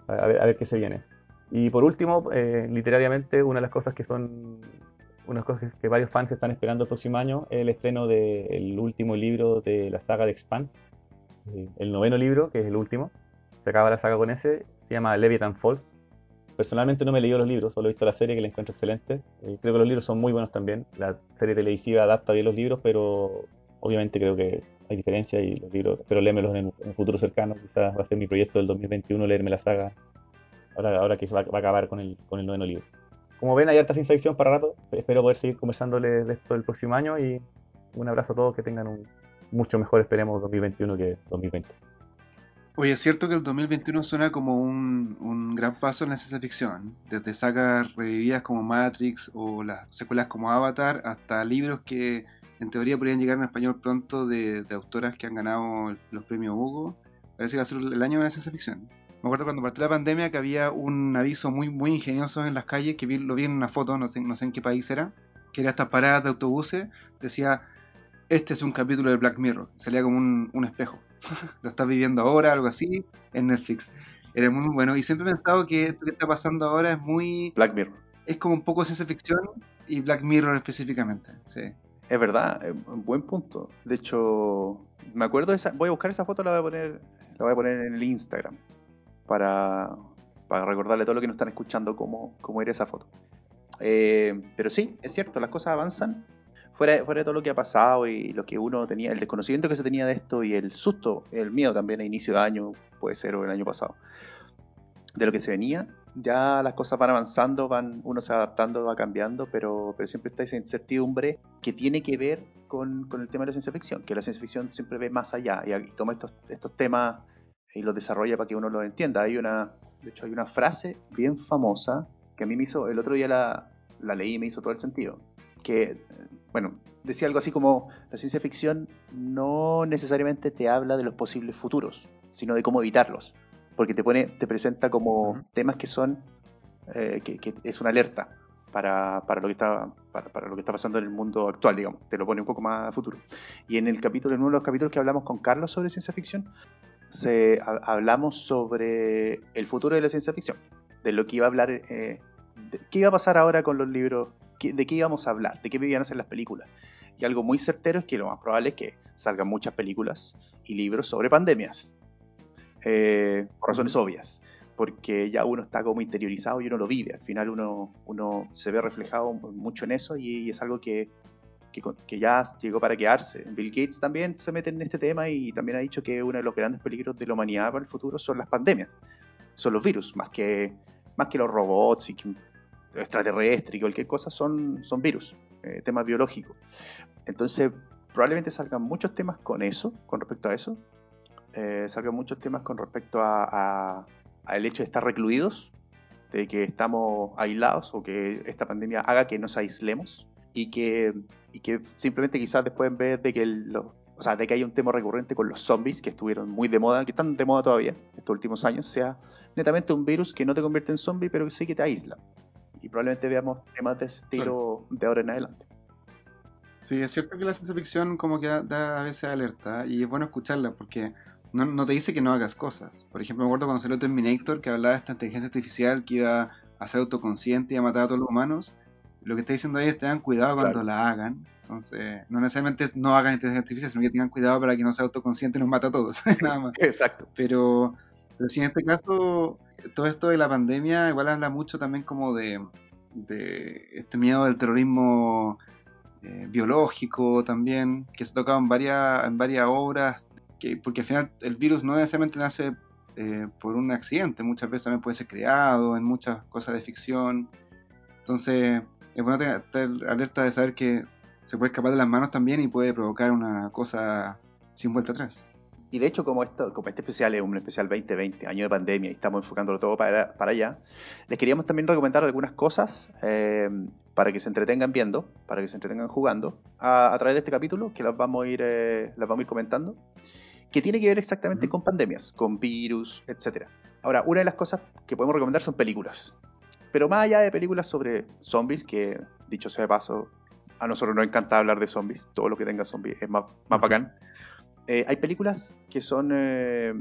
A ver, a ver, qué se viene. Y por último, eh, literariamente, una de las cosas que son unas cosas que varios fans están esperando el próximo año es el estreno del último libro de la saga de Expanse, eh, el noveno libro, que es el último. Se acaba la saga con ese, se llama Leviathan Falls. Personalmente no me he leído los libros, solo he visto la serie que la encuentro excelente. Eh, creo que los libros son muy buenos también. La serie televisiva adapta bien los libros, pero obviamente creo que hay diferencias y los libros, pero léemelos en, un futuro cercano. Quizás va a ser mi proyecto del 2021 leerme la saga, ahora, ahora que va, va, a acabar con el, con el noveno libro. Como ven, hay harta ciencia ficción para rato. Espero poder seguir conversándoles de esto el próximo año y un abrazo a todos, que tengan un mucho mejor, esperemos, 2021 que 2020. Oye, es cierto que el 2021 suena como un, un, gran paso en la ciencia ficción, desde sagas revividas como Matrix o las secuelas como Avatar, hasta libros que en teoría podrían llegar en español pronto de, de autoras que han ganado los premios Hugo. Parece que va a ser el año de la ciencia ficción. Me acuerdo cuando partió la pandemia que había un aviso muy, muy ingenioso en las calles, que vi, lo vi en una foto, no sé, no sé en qué país era, que era estas paradas de autobuses, decía, este es un capítulo de Black Mirror, salía como un, un espejo, lo estás viviendo ahora, algo así, en Netflix. Era muy bueno y siempre he pensado que esto que está pasando ahora es muy... Black Mirror. Es como un poco ciencia ficción y Black Mirror específicamente, sí. Es verdad, un buen punto. De hecho, me acuerdo de esa, voy a buscar esa foto, la voy a poner, la voy a poner en el Instagram para, para recordarle a todo lo que nos están escuchando cómo, cómo era esa foto. Eh, pero sí, es cierto, las cosas avanzan. Fuera, fuera de todo lo que ha pasado y lo que uno tenía, el desconocimiento que se tenía de esto y el susto, el miedo también a inicio de año, puede ser o el año pasado, de lo que se venía, ya las cosas van avanzando, van, uno se va adaptando, va cambiando, pero, pero siempre está esa incertidumbre que tiene que ver con, con, el tema de la ciencia ficción, que la ciencia ficción siempre ve más allá y, y toma estos, estos temas y los desarrolla para que uno los entienda. Hay una, de hecho, hay una frase bien famosa que a mí me hizo, el otro día la, la leí y me hizo todo el sentido, que, bueno, decía algo así como, la ciencia ficción no necesariamente te habla de los posibles futuros, sino de cómo evitarlos, porque te pone, te presenta como uh -huh. temas que son, eh, que, que, es una alerta para, para, lo que está, para, para, lo que está pasando en el mundo actual, digamos, te lo pone un poco más a futuro. Y en el capítulo, en uno de los capítulos que hablamos con Carlos sobre ciencia ficción, se, a, hablamos sobre el futuro de la ciencia ficción, de lo que iba a hablar, eh, de, qué iba a pasar ahora con los libros, qué, de qué íbamos a hablar, de qué iban a ser las películas. Y algo muy certero es que lo más probable es que salgan muchas películas y libros sobre pandemias, eh, por razones obvias, porque ya uno está como interiorizado y uno lo vive, al final uno, uno se ve reflejado mucho en eso y, y es algo que, que, que, ya llegó para quedarse. Bill Gates también se mete en este tema y también ha dicho que uno de los grandes peligros de la humanidad para el futuro son las pandemias, son los virus, más que, más que los robots y que extraterrestres y cualquier cosa, son, son virus, eh, temas biológicos. Entonces, probablemente salgan muchos temas con eso, con respecto a eso. Eh, muchos temas con respecto a, a, a el hecho de estar recluidos, de que estamos aislados o que esta pandemia haga que nos aislemos y que, y que simplemente quizás después en vez de que el, lo, o sea, de que haya un tema recurrente con los zombies que estuvieron muy de moda, que están de moda todavía estos últimos años, sea netamente un virus que no te convierte en zombie, pero que sí que te aísla. Y probablemente veamos temas de ese estilo de ahora en adelante. Sí, es cierto que la ciencia ficción como que da, da a veces alerta y es bueno escucharla porque no, no, te dice que no hagas cosas. Por ejemplo, me acuerdo cuando salió Terminator que hablaba de esta inteligencia artificial que iba a ser autoconsciente y a matar a todos los humanos. Lo que está diciendo ahí es tengan cuidado cuando claro. la hagan. Entonces, no necesariamente no hagan inteligencia artificial, sino que tengan cuidado para que no sea autoconsciente y nos mata a todos. Nada más. Exacto. Pero, pero sí, en este caso, todo esto de la pandemia igual habla mucho también como de, de este miedo del terrorismo eh, biológico también, que se ha tocado en varias, en varias obras que, porque al final el virus no necesariamente nace eh, por un accidente, muchas veces también puede ser creado en muchas cosas de ficción. Entonces, es bueno tener alerta de saber que se puede escapar de las manos también y puede provocar una cosa sin vuelta atrás. Y de hecho, como, esto, como este especial es un especial 2020, año de pandemia, y estamos enfocándolo todo para, para allá, les queríamos también recomendar algunas cosas eh, para que se entretengan viendo, para que se entretengan jugando, a, a través de este capítulo, que las vamos a ir, eh, las vamos a ir comentando que tiene que ver exactamente con pandemias, con virus, etc. Ahora, una de las cosas que podemos recomendar son películas. Pero más allá de películas sobre zombies, que dicho sea de paso, a nosotros nos encanta hablar de zombies, todo lo que tenga zombies es más, más bacán. Eh, hay películas que son eh,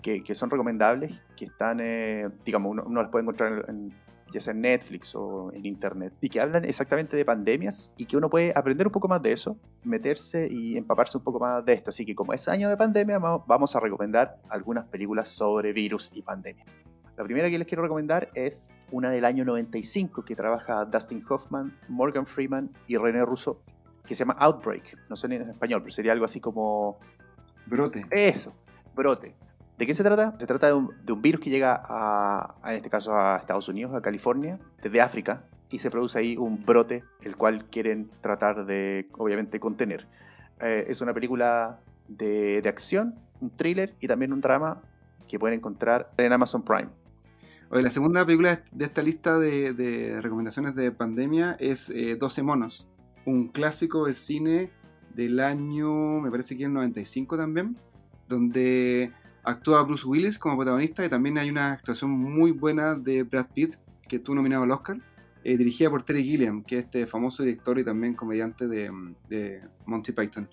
que, que, son recomendables, que están, eh, digamos, uno, uno, las puede encontrar en, ya sea en Netflix o en Internet, y que hablan exactamente de pandemias y que uno puede aprender un poco más de eso, meterse y empaparse un poco más de esto. Así que como es año de pandemia, vamos a recomendar algunas películas sobre virus y pandemia. La primera que les quiero recomendar es una del año 95 que trabaja Dustin Hoffman, Morgan Freeman y René Russo, que se llama Outbreak. No sé en español, pero sería algo así como... Brote. Eso, brote. ¿De qué se trata? Se trata de un, virus que llega a, en este caso, a Estados Unidos, a California, desde África, y se produce ahí un brote, el cual quieren tratar de, obviamente, contener. Eh, es una película de, acción, un thriller y también un drama que pueden encontrar en Amazon Prime. Oye, la segunda película de esta lista de, de recomendaciones de pandemia es eh, 12 monos, un clásico de cine del año, me parece que el 95 también, donde actúa Bruce Willis como protagonista y también hay una actuación muy buena de Brad Pitt, que tú nominado al Oscar, eh, dirigida por Terry Gilliam, que es este famoso director y también comediante de, Monty Python.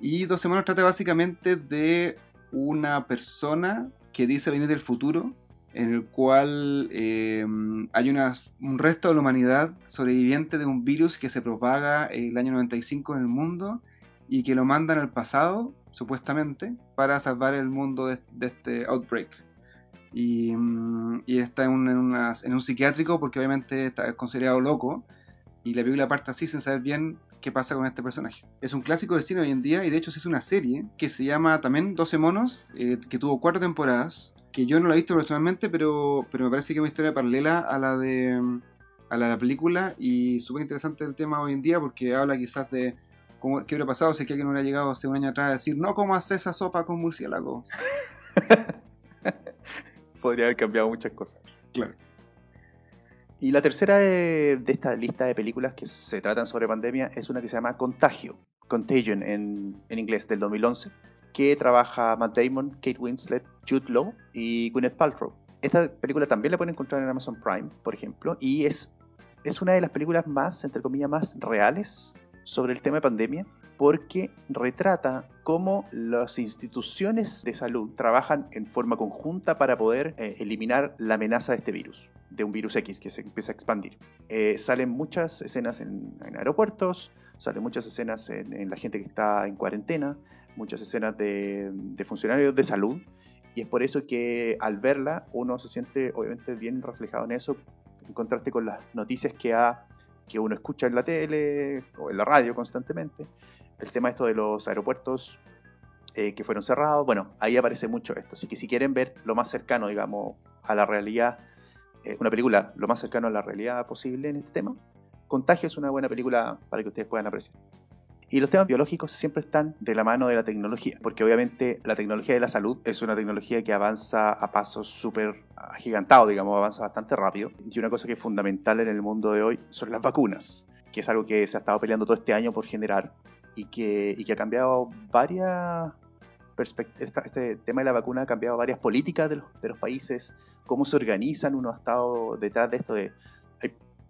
Y 12 monos trata básicamente de una persona que dice venir del futuro en el cual eh, hay un resto de la humanidad sobreviviente de un virus que se propaga el año 95 en el mundo y que lo mandan al pasado, supuestamente, para salvar el mundo de, de este outbreak. Y, y está en un, en, una, en un, psiquiátrico porque obviamente está considerado loco y la película parte así sin saber bien qué pasa con este personaje. Es un clásico del cine hoy en día y de hecho se hizo una serie que se llama también 12 monos, eh, que tuvo cuatro temporadas que yo no la he visto personalmente, pero, pero me parece que es una historia paralela a la de a la, película y súper interesante el tema hoy en día porque habla quizás de cómo, qué hubiera pasado si alguien hubiera llegado hace un año atrás a decir no comas esa sopa con murciélago. Podría haber cambiado muchas cosas. Claro. Y la tercera de, de, esta lista de películas que se tratan sobre pandemia es una que se llama Contagio, Contagion en, en inglés, del 2011 que trabaja Matt Damon, Kate Winslet, Jude Law y Gwyneth Paltrow. Esta película también la pueden encontrar en Amazon Prime, por ejemplo, y es, es una de las películas más, entre comillas, más reales sobre el tema de pandemia, porque retrata cómo las instituciones de salud trabajan en forma conjunta para poder eh, eliminar la amenaza de este virus, de un virus X que se empieza a expandir. Eh, salen muchas escenas en, aeropuertos, salen muchas escenas en, en la gente que está en cuarentena, muchas escenas de, de, funcionarios de salud y es por eso que al verla uno se siente obviamente bien reflejado en eso en contraste con las noticias que, ha, que uno escucha en la tele o en la radio constantemente el tema esto de los aeropuertos eh, que fueron cerrados bueno ahí aparece mucho esto. Así que si quieren ver lo más cercano digamos a la realidad eh, una película lo más cercano a la realidad posible en este tema Contagio es una buena película para que ustedes puedan apreciar y los temas biológicos siempre están de la mano de la tecnología, porque obviamente la tecnología de la salud es una tecnología que avanza a pasos súper agigantados, digamos, avanza bastante rápido. Y una cosa que es fundamental en el mundo de hoy son las vacunas, que es algo que se ha estado peleando todo este año por generar y que, y que ha cambiado varias perspectivas. Este tema de la vacuna ha cambiado varias políticas de los, de los países, cómo se organizan, uno ha estado detrás de esto de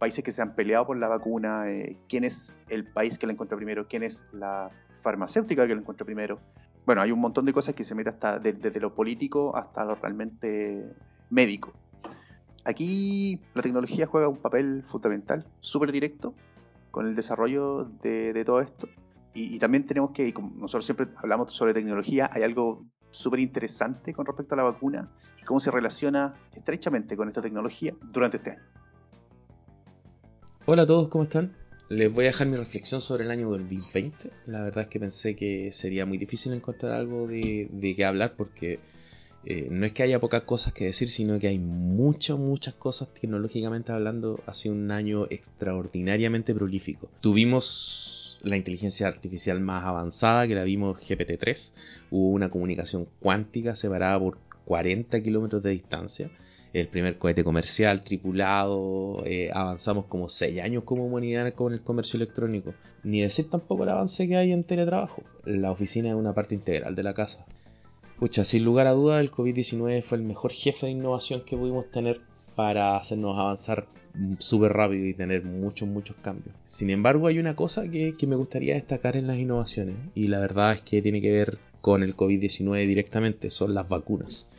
países que se han peleado por la vacuna, eh, quién es el país que la encuentra primero, quién es la farmacéutica que la encuentra primero. Bueno, hay un montón de cosas que se meten hasta de, desde lo político hasta lo realmente médico. Aquí la tecnología juega un papel fundamental, súper directo, con el desarrollo de, de todo esto. Y, y, también tenemos que, y como nosotros siempre hablamos sobre tecnología, hay algo súper interesante con respecto a la vacuna y cómo se relaciona estrechamente con esta tecnología durante este año. Hola a todos, ¿cómo están? Les voy a dejar mi reflexión sobre el año 2020. La verdad es que pensé que sería muy difícil encontrar algo de, qué hablar porque eh, no es que haya pocas cosas que decir, sino que hay muchas, muchas cosas tecnológicamente hablando. Ha sido un año extraordinariamente prolífico. Tuvimos la inteligencia artificial más avanzada que la vimos GPT-3. Hubo una comunicación cuántica separada por 40 kilómetros de distancia el primer cohete comercial tripulado, eh, avanzamos como 6 años como humanidad con el comercio electrónico. Ni decir tampoco el avance que hay en teletrabajo. La oficina es una parte integral de la casa. Pucha, sin lugar a dudas, el COVID-19 fue el mejor jefe de innovación que pudimos tener para hacernos avanzar súper rápido y tener muchos, muchos cambios. Sin embargo, hay una cosa que, que me gustaría destacar en las innovaciones y la verdad es que tiene que ver con el COVID-19 directamente, son las vacunas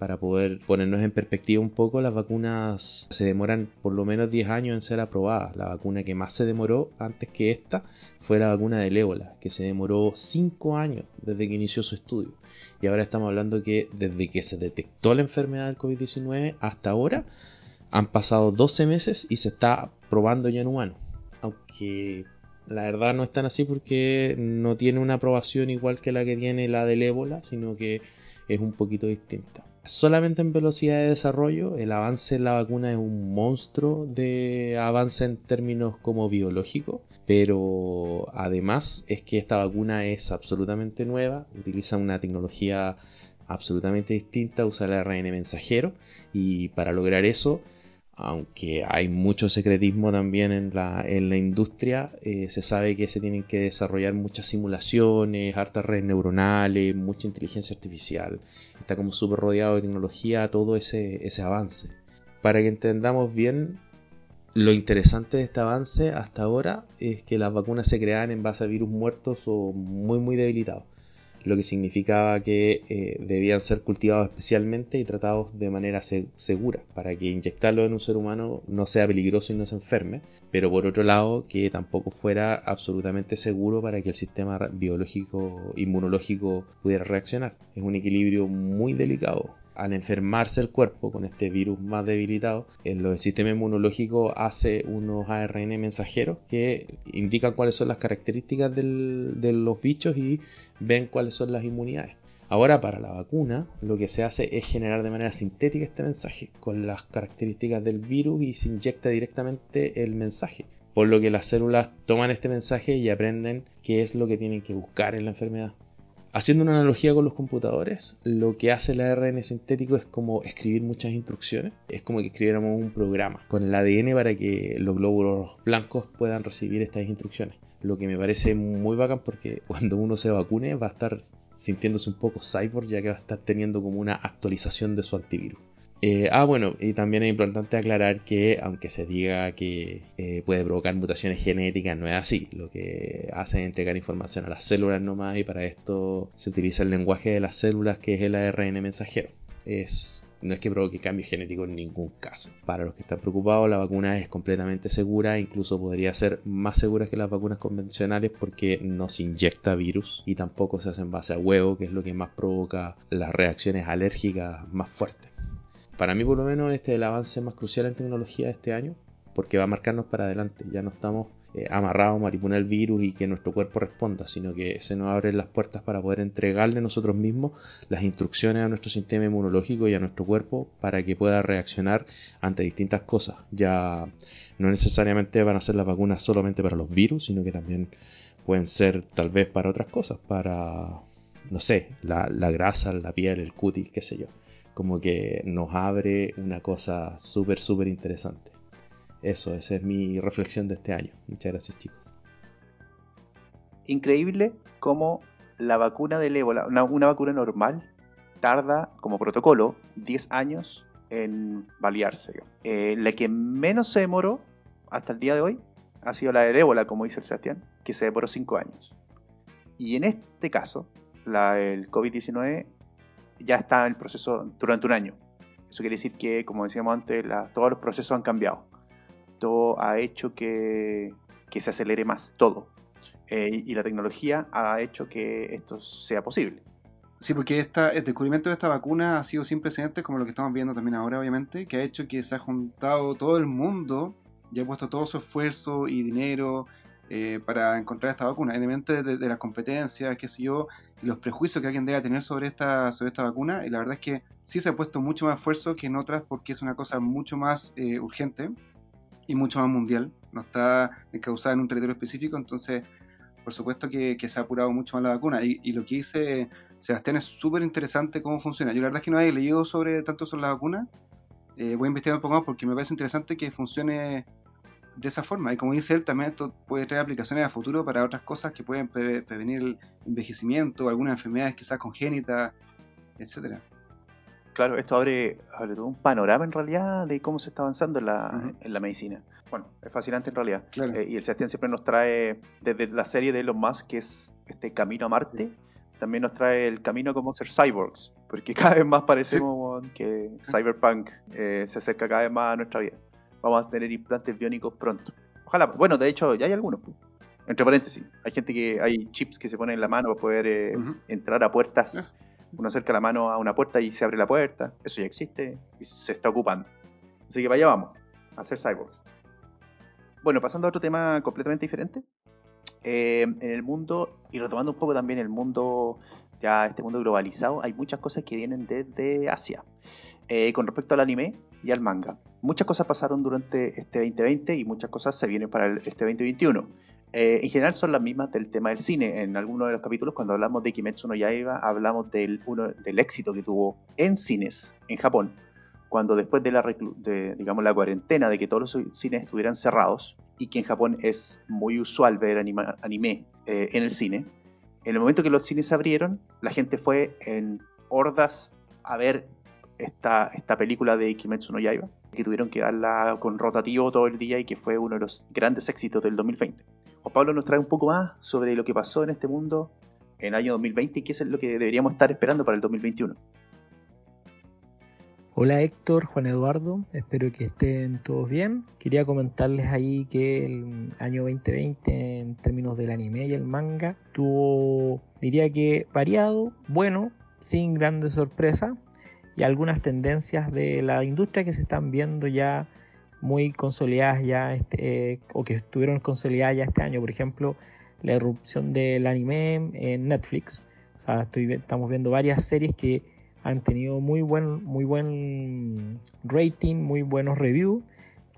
para poder ponernos en perspectiva un poco, las vacunas se demoran por lo menos 10 años en ser aprobadas. La vacuna que más se demoró antes que esta fue la vacuna del ébola, que se demoró 5 años desde que inició su estudio. Y ahora estamos hablando que desde que se detectó la enfermedad del COVID-19 hasta ahora han pasado 12 meses y se está probando ya en humanos. Aunque la verdad no es tan así porque no tiene una aprobación igual que la que tiene la del ébola, sino que es un poquito distinta solamente en velocidad de desarrollo, el avance en la vacuna es un monstruo de avance en términos como biológico, pero además es que esta vacuna es absolutamente nueva, utiliza una tecnología absolutamente distinta, usa el ARN mensajero y para lograr eso aunque hay mucho secretismo también en la, en la industria, eh, se sabe que se tienen que desarrollar muchas simulaciones, hartas redes neuronales, mucha inteligencia artificial. Está como súper rodeado de tecnología todo ese, ese avance. Para que entendamos bien, lo interesante de este avance hasta ahora es que las vacunas se crean en base a virus muertos o muy muy debilitados lo que significaba que eh, debían ser cultivados especialmente y tratados de manera segura, para que inyectarlo en un ser humano no sea peligroso y no se enferme, pero por otro lado que tampoco fuera absolutamente seguro para que el sistema biológico inmunológico pudiera reaccionar. Es un equilibrio muy delicado al enfermarse el cuerpo con este virus más debilitado, el, sistema inmunológico hace unos ARN mensajeros que indican cuáles son las características de los bichos y ven cuáles son las inmunidades. Ahora para la vacuna lo que se hace es generar de manera sintética este mensaje con las características del virus y se inyecta directamente el mensaje. Por lo que las células toman este mensaje y aprenden qué es lo que tienen que buscar en la enfermedad. Haciendo una analogía con los computadores, lo que hace el ARN sintético es como escribir muchas instrucciones. Es como que escribiéramos un programa con el ADN para que los glóbulos blancos puedan recibir estas instrucciones. Lo que me parece muy bacán porque cuando uno se vacune va a estar sintiéndose un poco cyborg ya que va a estar teniendo como una actualización de su antivirus. Eh, ah, bueno, y también es importante aclarar que aunque se diga que eh, puede provocar mutaciones genéticas, no es así. Lo que hace es entregar información a las células nomás y para esto se utiliza el lenguaje de las células que es el ARN mensajero. Es, no es que provoque cambio genético en ningún caso. Para los que están preocupados, la vacuna es completamente segura, incluso podría ser más segura que las vacunas convencionales porque no se inyecta virus y tampoco se hace en base a huevo, que es lo que más provoca las reacciones alérgicas más fuertes. Para mí por lo menos este es el avance más crucial en tecnología de este año, porque va a marcarnos para adelante. Ya no estamos eh, amarrados a el virus y que nuestro cuerpo responda, sino que se nos abren las puertas para poder entregarle nosotros mismos las instrucciones a nuestro sistema inmunológico y a nuestro cuerpo para que pueda reaccionar ante distintas cosas. Ya no necesariamente van a ser las vacunas solamente para los virus, sino que también pueden ser tal vez para otras cosas, para, no sé, la grasa, la piel, el cutis, qué sé yo como que nos abre una cosa súper, súper interesante. Eso, esa es mi reflexión de este año. Muchas gracias chicos. Increíble cómo la vacuna del ébola, una, vacuna normal, tarda como protocolo 10 años en balearse. Eh, la que menos se demoró hasta el día de hoy ha sido la del ébola, como dice Sebastián, que se demoró 5 años. Y en este caso, la del COVID-19 ya está en el proceso durante un año. Eso quiere decir que, como decíamos antes, todos los procesos han cambiado. Todo ha hecho que, se acelere más, todo. Eh, y la tecnología ha hecho que esto sea posible. Sí, porque esta, el descubrimiento de esta vacuna ha sido sin precedentes, como lo que estamos viendo también ahora, obviamente, que ha hecho que se ha juntado todo el mundo y ha puesto todo su esfuerzo y dinero eh, para encontrar esta vacuna, evidentemente de, de, las competencias, qué sé yo, y los prejuicios que alguien debe tener sobre esta, sobre esta vacuna, y la verdad es que sí se ha puesto mucho más esfuerzo que en otras porque es una cosa mucho más eh, urgente y mucho más mundial, no está causada en un territorio específico, entonces por supuesto que, se ha apurado mucho más la vacuna, y, lo que dice Sebastián es súper interesante cómo funciona, yo la verdad es que no he leído sobre tanto sobre la vacuna, eh, voy a investigar un poco más porque me parece interesante que funcione de esa forma. Y como dice él, también esto puede traer aplicaciones a futuro para otras cosas que pueden prevenir el envejecimiento, algunas enfermedades quizás congénitas, etcétera. Claro, esto abre, abre todo un panorama en realidad de cómo se está avanzando en la, en la medicina. Bueno, es fascinante en realidad. Claro. Eh, y el Sebastián siempre nos trae, desde la serie de Elon Musk, que es este Camino a Marte, también nos trae el camino a cómo ser cyborgs, porque cada vez más parecemos que Cyberpunk eh, se acerca cada vez más a nuestra vida. Vamos a tener implantes biónicos pronto. Ojalá, bueno, de hecho ya hay algunos. Entre paréntesis, hay gente que hay chips que se ponen en la mano para poder eh, Ujú. entrar a puertas. Uno acerca la mano a una puerta y se abre la puerta. Eso ya existe y se está ocupando. Así que vaya vamos, a ser cyborgs. Bueno, pasando a otro tema completamente diferente. Eh, en el mundo, y retomando un poco también el mundo, ya este mundo globalizado, hay muchas cosas que vienen desde Asia. Eh, con respecto al anime y al manga. Muchas cosas pasaron durante este 2020 y muchas cosas se vienen para este 2021. Eh, en general son las mismas del tema del cine. En algunos de los capítulos, cuando hablamos de Kimetsu no Yaiba, hablamos del, éxito que tuvo en cines en Japón, cuando después de la, cuarentena, de que todos los cines estuvieran cerrados, y que en Japón es muy usual ver anime eh, en el cine, en el momento que los cines se abrieron, la gente fue en hordas a ver esta, esta película de Kimetsu no Yaiba, que tuvieron que darla con rotativo todo el día y que fue uno de los grandes éxitos del 2020. Juan Pablo nos trae un poco más sobre lo que pasó en este mundo en el año 2020 y qué es lo que deberíamos estar esperando para el 2021. Hola Héctor, Juan Eduardo, espero que estén todos bien. Quería comentarles ahí que el año 2020 en términos del anime y el manga tuvo, diría que variado, bueno, sin grandes sorpresas y algunas tendencias de la industria que se están viendo ya muy consolidadas ya este, eh, o que estuvieron consolidadas ya este año. Por ejemplo, la irrupción del anime en Netflix. O sea, estamos viendo varias series que han tenido muy buen, muy buen rating, muy buenos reviews,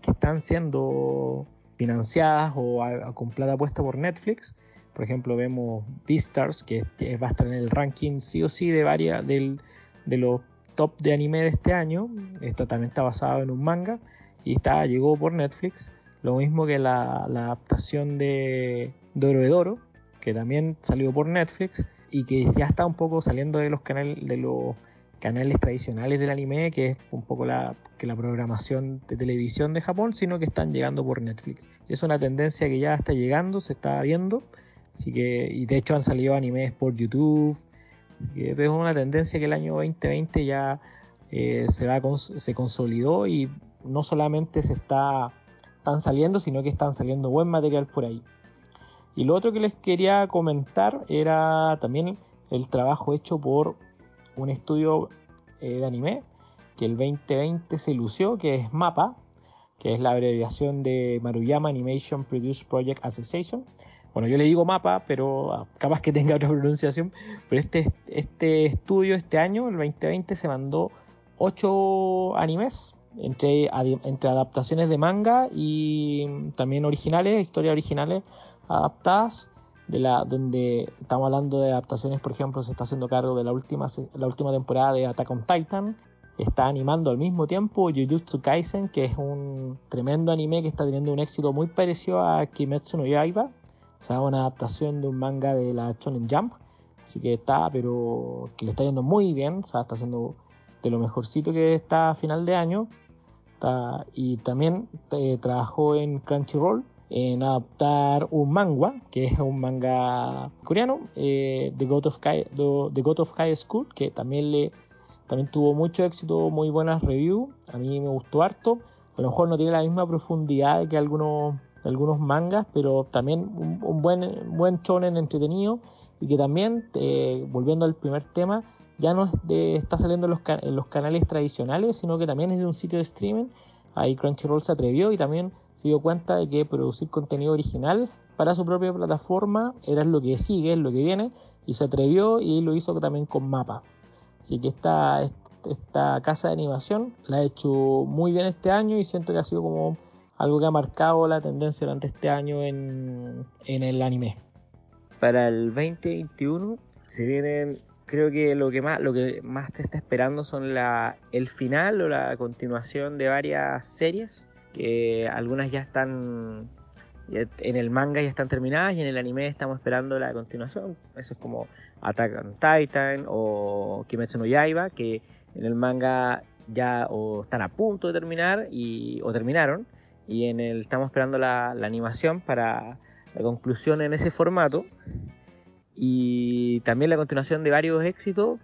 que están siendo financiadas o a- a- con plata puesta por Netflix. Por ejemplo, vemos Beastars, que este- va a estar en el ranking sí o sí de varias de los top de anime de este año. Esto también está basado en un manga y está, llegó por Netflix. Lo mismo que la, adaptación de Doro que también salió por Netflix y que ya está un poco saliendo de los canales de los canales tradicionales del anime, que es un poco la, que la programación de televisión de Japón, sino que están llegando por Netflix. Es una tendencia que ya está llegando, se está viendo, así que, y de hecho han salido animes por YouTube, así que es una tendencia que el año 2020 ya eh, se, va, se consolidó y no solamente se está, están saliendo, sino que están saliendo buen material por ahí. Y lo otro que les quería comentar era también el trabajo hecho por un estudio eh, de anime que el 2020 se lució, que es MAPA, que es la abreviación de Maruyama Animation Produce Project Association. Bueno, yo le digo MAPA, pero ah, capaz que tenga otra pronunciación. Pero este, este estudio, este año, el 2020, se mandó 8 animes, entre, entre adaptaciones de manga y también originales, historias originales adaptadas de la donde estamos hablando de adaptaciones por ejemplo se está haciendo cargo de la última la última temporada de Attack on Titan está animando al mismo tiempo Jujutsu Kaisen que es un tremendo anime que está teniendo un éxito muy parecido a Kimetsu no Yaiba o sea una adaptación de un manga de la Shonen Jump. Así que está pero que le está yendo muy bien o sea está haciendo de lo mejorcito que está a final de año. Y también eh, trabajó en Crunchyroll en adaptar un manga, que es un manga coreano, eh, The, God of The, The God of High School, que también le también tuvo mucho éxito, muy buenas reviews, a mí me gustó harto, a lo mejor no tiene la misma profundidad que algunos, algunos mangas, pero también un, un buen, buen shonen entretenido y que también, eh, volviendo al primer tema, ya no es de- está saliendo en los, ca- en los canales tradicionales, sino que también es de un sitio de streaming. Ahí Crunchyroll se atrevió y también se dio cuenta de que producir contenido original para su propia plataforma era lo que sigue, es lo que viene, y se atrevió y lo hizo también con Mapa. Así que esta, esta casa de animación la ha hecho muy bien este año y siento que ha sido como algo que ha marcado la tendencia durante este año en, en el anime. Para el 2021 se vienen, creo que lo que más, lo que más te está esperando son la, el final o la continuación de varias series que algunas ya están en el manga ya están terminadas y en el anime estamos esperando la continuación. Eso es como Attack on Titan o Kimetsu no Yaiba, que En el manga ya o están a punto de terminar y, o terminaron. Y en el estamos esperando la, la animación para la conclusión en ese formato. Y también la continuación de varios éxitos,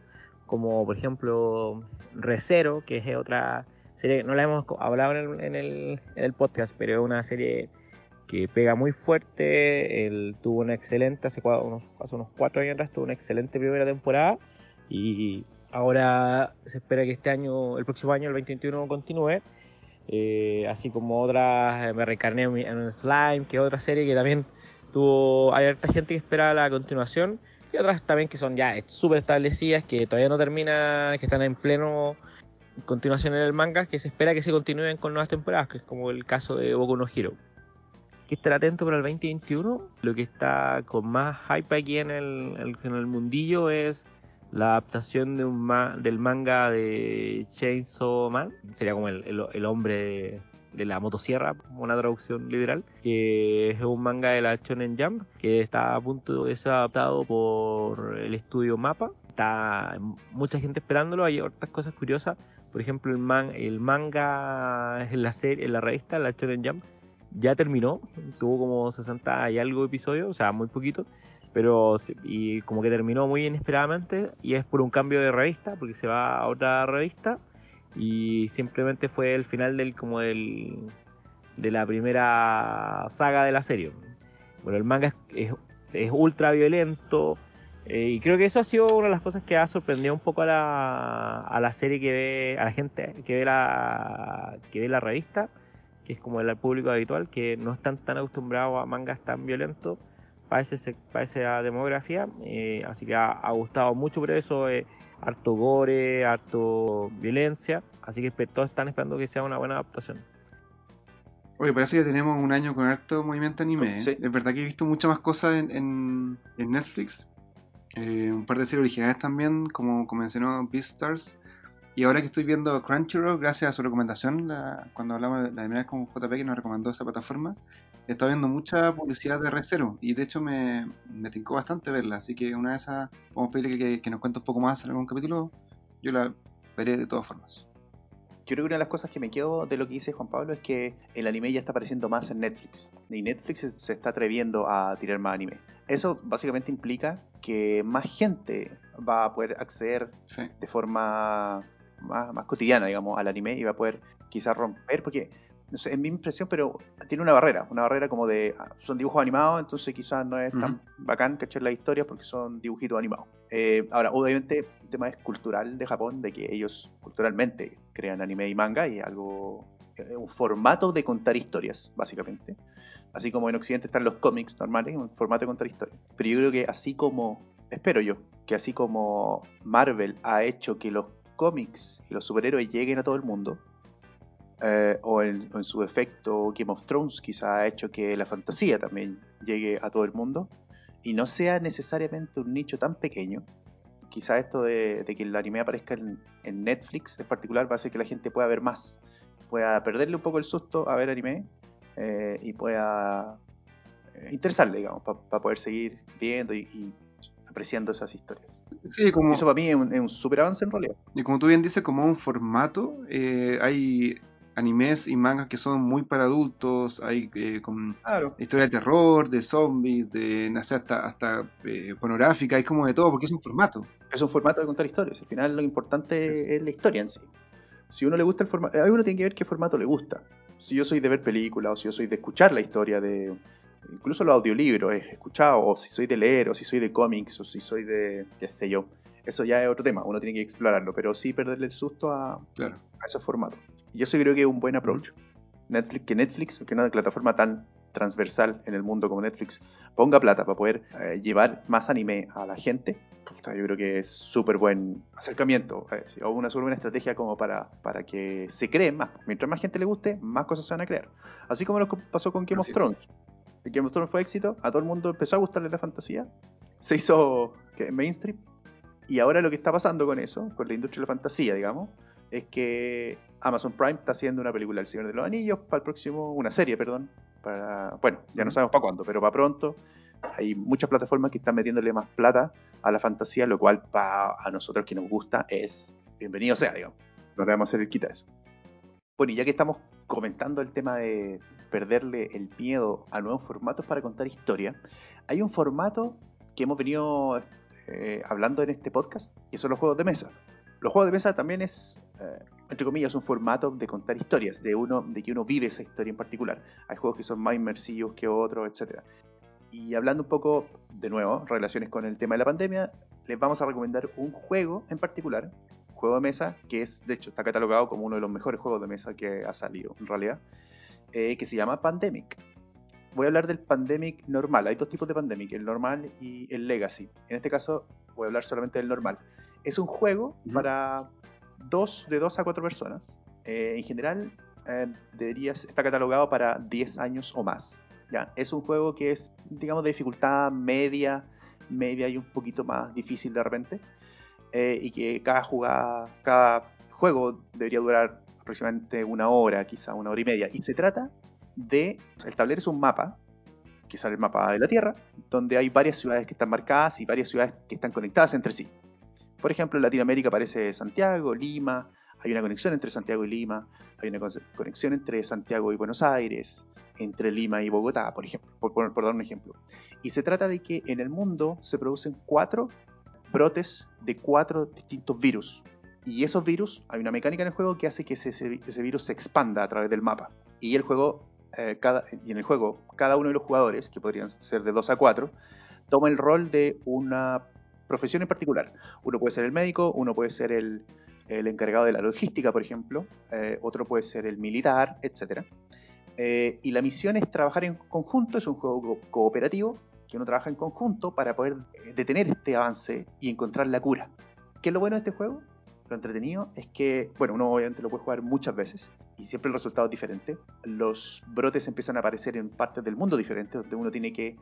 como por ejemplo Recero, que es otra serie, no la hemos hablado en el, en el, en el podcast, pero es una serie que pega muy fuerte. Él tuvo una excelente, hace, cua- unos, hace unos cuatro años atrás, tuvo una excelente primera temporada. Y ahora se espera que este año, el próximo año, el 2021, continúe. Eh, así como otras, eh, me reencarné en, Slime, que es otra serie que también tuvo. Hay harta gente que espera la continuación. Y otras también que son ya súper establecidas, que todavía no termina, que están en pleno continuación en el manga, que se espera que se continúen con nuevas temporadas, que es como el caso de Boku no Hero que estar atento para el 2021. Lo que está con más hype aquí en el- en el mundillo es la adaptación de un del manga de Chainsaw Man. Sería como el, el- hombre de, de la motosierra, una traducción literal. Que es un manga de la Shonen Jump que está a punto de ser adaptado por el estudio Mapa. Está mucha gente esperándolo. Hay otras cosas curiosas. Por ejemplo, el, man, el manga en la serie, en la revista, la Shonen Jump, ya terminó, tuvo como 60 y algo episodios, o sea, muy poquito, pero y como que terminó muy inesperadamente y es por un cambio de revista, porque se va a otra revista y simplemente fue el final del como del de la primera saga de la serie. Bueno, el manga es, es, es ultra violento eh, y creo que eso ha sido una de las cosas que ha sorprendido un poco a la, a la serie que ve, a la gente que ve la, que ve la revista que es como el público habitual, que no están tan acostumbrados a mangas tan violentos para, ese, para esa demografía. eh, así que ha, ha gustado mucho por eso, eh, harto gore, harto violencia. Así que todos están esperando que sea una buena adaptación. Oye, parece que tenemos un año con harto movimiento anime. ¿eh? Sí. Es verdad que he visto muchas más cosas en, en, en Netflix. Eh, un par de series originales también, como, como mencionó Beastars. Y ahora que estoy viendo Crunchyroll, gracias a su recomendación, la- cuando hablamos de la primera vez con JP que nos recomendó esa plataforma, estado viendo mucha publicidad de Recero. Y de hecho me, me tincó bastante verla. Así que una de esas, vamos a pedirle que, que nos cuente un poco más en algún capítulo. Yo la veré de todas formas. Yo creo que una de las cosas que me quedo de lo que dice Juan Pablo es que el anime ya está apareciendo más en Netflix. Y Netflix se- se está atreviendo a tirar más anime. Eso básicamente implica que más gente va a poder acceder Sí. de forma más, más cotidiana, digamos, al anime y va a poder quizás romper, porque no sé, es mi impresión, pero tiene una barrera, una barrera como de, ah, son dibujos animados, entonces quizás no es tan bacán cachar la historia porque son dibujitos animados. Eh, ahora, obviamente, el tema es cultural de Japón, de que ellos culturalmente crean anime y manga y algo, eh, un formato de contar historias, básicamente. Así como en Occidente están los cómics normales, un formato de contar historias. Pero yo creo que así como, espero yo, que así como Marvel ha hecho que los cómics y los superhéroes lleguen a todo el mundo, eh, o, en, o en su defecto Game of Thrones quizá ha hecho que la fantasía también llegue a todo el mundo y no sea necesariamente un nicho tan pequeño. Quizá esto de, de que el anime aparezca en, en Netflix en particular va a hacer que la gente pueda ver más, pueda perderle un poco el susto a ver anime eh, y pueda eh, interesarle, digamos, para poder seguir viendo y, y apreciando esas historias. Sí, como, eso para mí es un, es un super avance en realidad. Y como tú bien dices, como un formato, eh, hay animes y mangas que son muy para adultos, hay eh, con Claro. historia de terror, de zombies, de no sé, hasta, hasta eh, pornográfica, hay como de todo, porque es un formato. es un formato de contar historias. Al final lo importante Sí, es la historia en sí. Si uno le gusta el formato, uno tiene que ver qué formato le gusta. Si yo soy de ver películas o si yo soy de escuchar la historia de incluso los audiolibros, he escuchado, o si soy de leer, o si soy de cómics, o si soy de qué sé yo. Eso ya es otro tema, uno tiene que explorarlo, pero sí perderle el susto a, Claro. a esos formatos. Y eso creo que es un buen approach. Netflix, que Netflix, que una plataforma tan transversal en el mundo como Netflix, ponga plata para poder eh, llevar más anime a la gente, yo creo que es súper buen acercamiento, eh, o una súper buena estrategia como para, para que se creen más. Mientras más gente le guste, más cosas se van a crear. Así como lo que pasó con Game Así of es. Thrones. Game of Thrones fue éxito, a todo el mundo empezó a gustarle la fantasía, se hizo ¿qué? mainstream, y ahora lo que está pasando con eso, con la industria de la fantasía, digamos, es que Amazon Prime está haciendo una película El Señor de los Anillos para el próximo, una serie, perdón, para, bueno, ya no sabemos para cuándo, pero para pronto. Hay muchas plataformas que están metiéndole más plata a la fantasía, lo cual para a nosotros que nos gusta es bienvenido sea, digamos. No le vamos a hacer el quita eso. Bueno, y ya que estamos comentando el tema de perderle el miedo a nuevos formatos para contar historia, hay un formato que hemos venido eh, hablando en este podcast, que son los juegos de mesa. Los juegos de mesa también es, eh, entre comillas, un formato de contar historias, de, uno, de que uno vive esa historia en particular. Hay juegos que son más inmersivos que otros, etc. Y hablando un poco, de nuevo, relaciones con el tema de la pandemia, les vamos a recomendar un juego en particular, juego de mesa, que es, de hecho, está catalogado como uno de los mejores juegos de mesa que ha salido, en realidad, eh, que se llama Pandemic. Voy a hablar del Pandemic normal. Hay dos tipos de Pandemic, el normal y el Legacy. En este caso, voy a hablar solamente del normal. Es un juego para dos, de dos a cuatro personas. Eh, en general, eh, deberías, está catalogado para 10 años o más. ¿ya? Es un juego que es, digamos, de dificultad media, media y un poquito más difícil de repente. Eh, y que cada jugada, cada juego debería durar aproximadamente una hora, quizá una hora y media. Y se trata de, el tablero es un mapa, que sale el mapa de la Tierra, donde hay varias ciudades que están marcadas y varias ciudades que están conectadas entre sí. Por ejemplo, en Latinoamérica aparece Santiago, Lima, hay una conexión entre Santiago y Lima, hay una conexión entre Santiago y Buenos Aires, entre Lima y Bogotá, por ejemplo, por, por, dar un ejemplo. Y se trata de que en el mundo se producen cuatro brotes de cuatro distintos virus. Y esos virus, hay una mecánica en el juego que hace que ese, ese virus se expanda a través del mapa. Y el juego, eh, cada, y en el juego, cada uno de los jugadores, que podrían ser de dos a cuatro, toma el rol de una profesión en particular. Uno puede ser el médico, uno puede ser el, encargado de la logística, por ejemplo, eh, otro puede ser el militar, etc. Eh, y la misión es trabajar en conjunto, es un juego cooperativo, que uno trabaja en conjunto para poder detener este avance y encontrar la cura. ¿Qué es lo bueno de este juego? Lo entretenido es que, bueno, uno obviamente lo puede jugar muchas veces y siempre el resultado es diferente. Los brotes empiezan a aparecer en partes del mundo diferentes, donde uno tiene que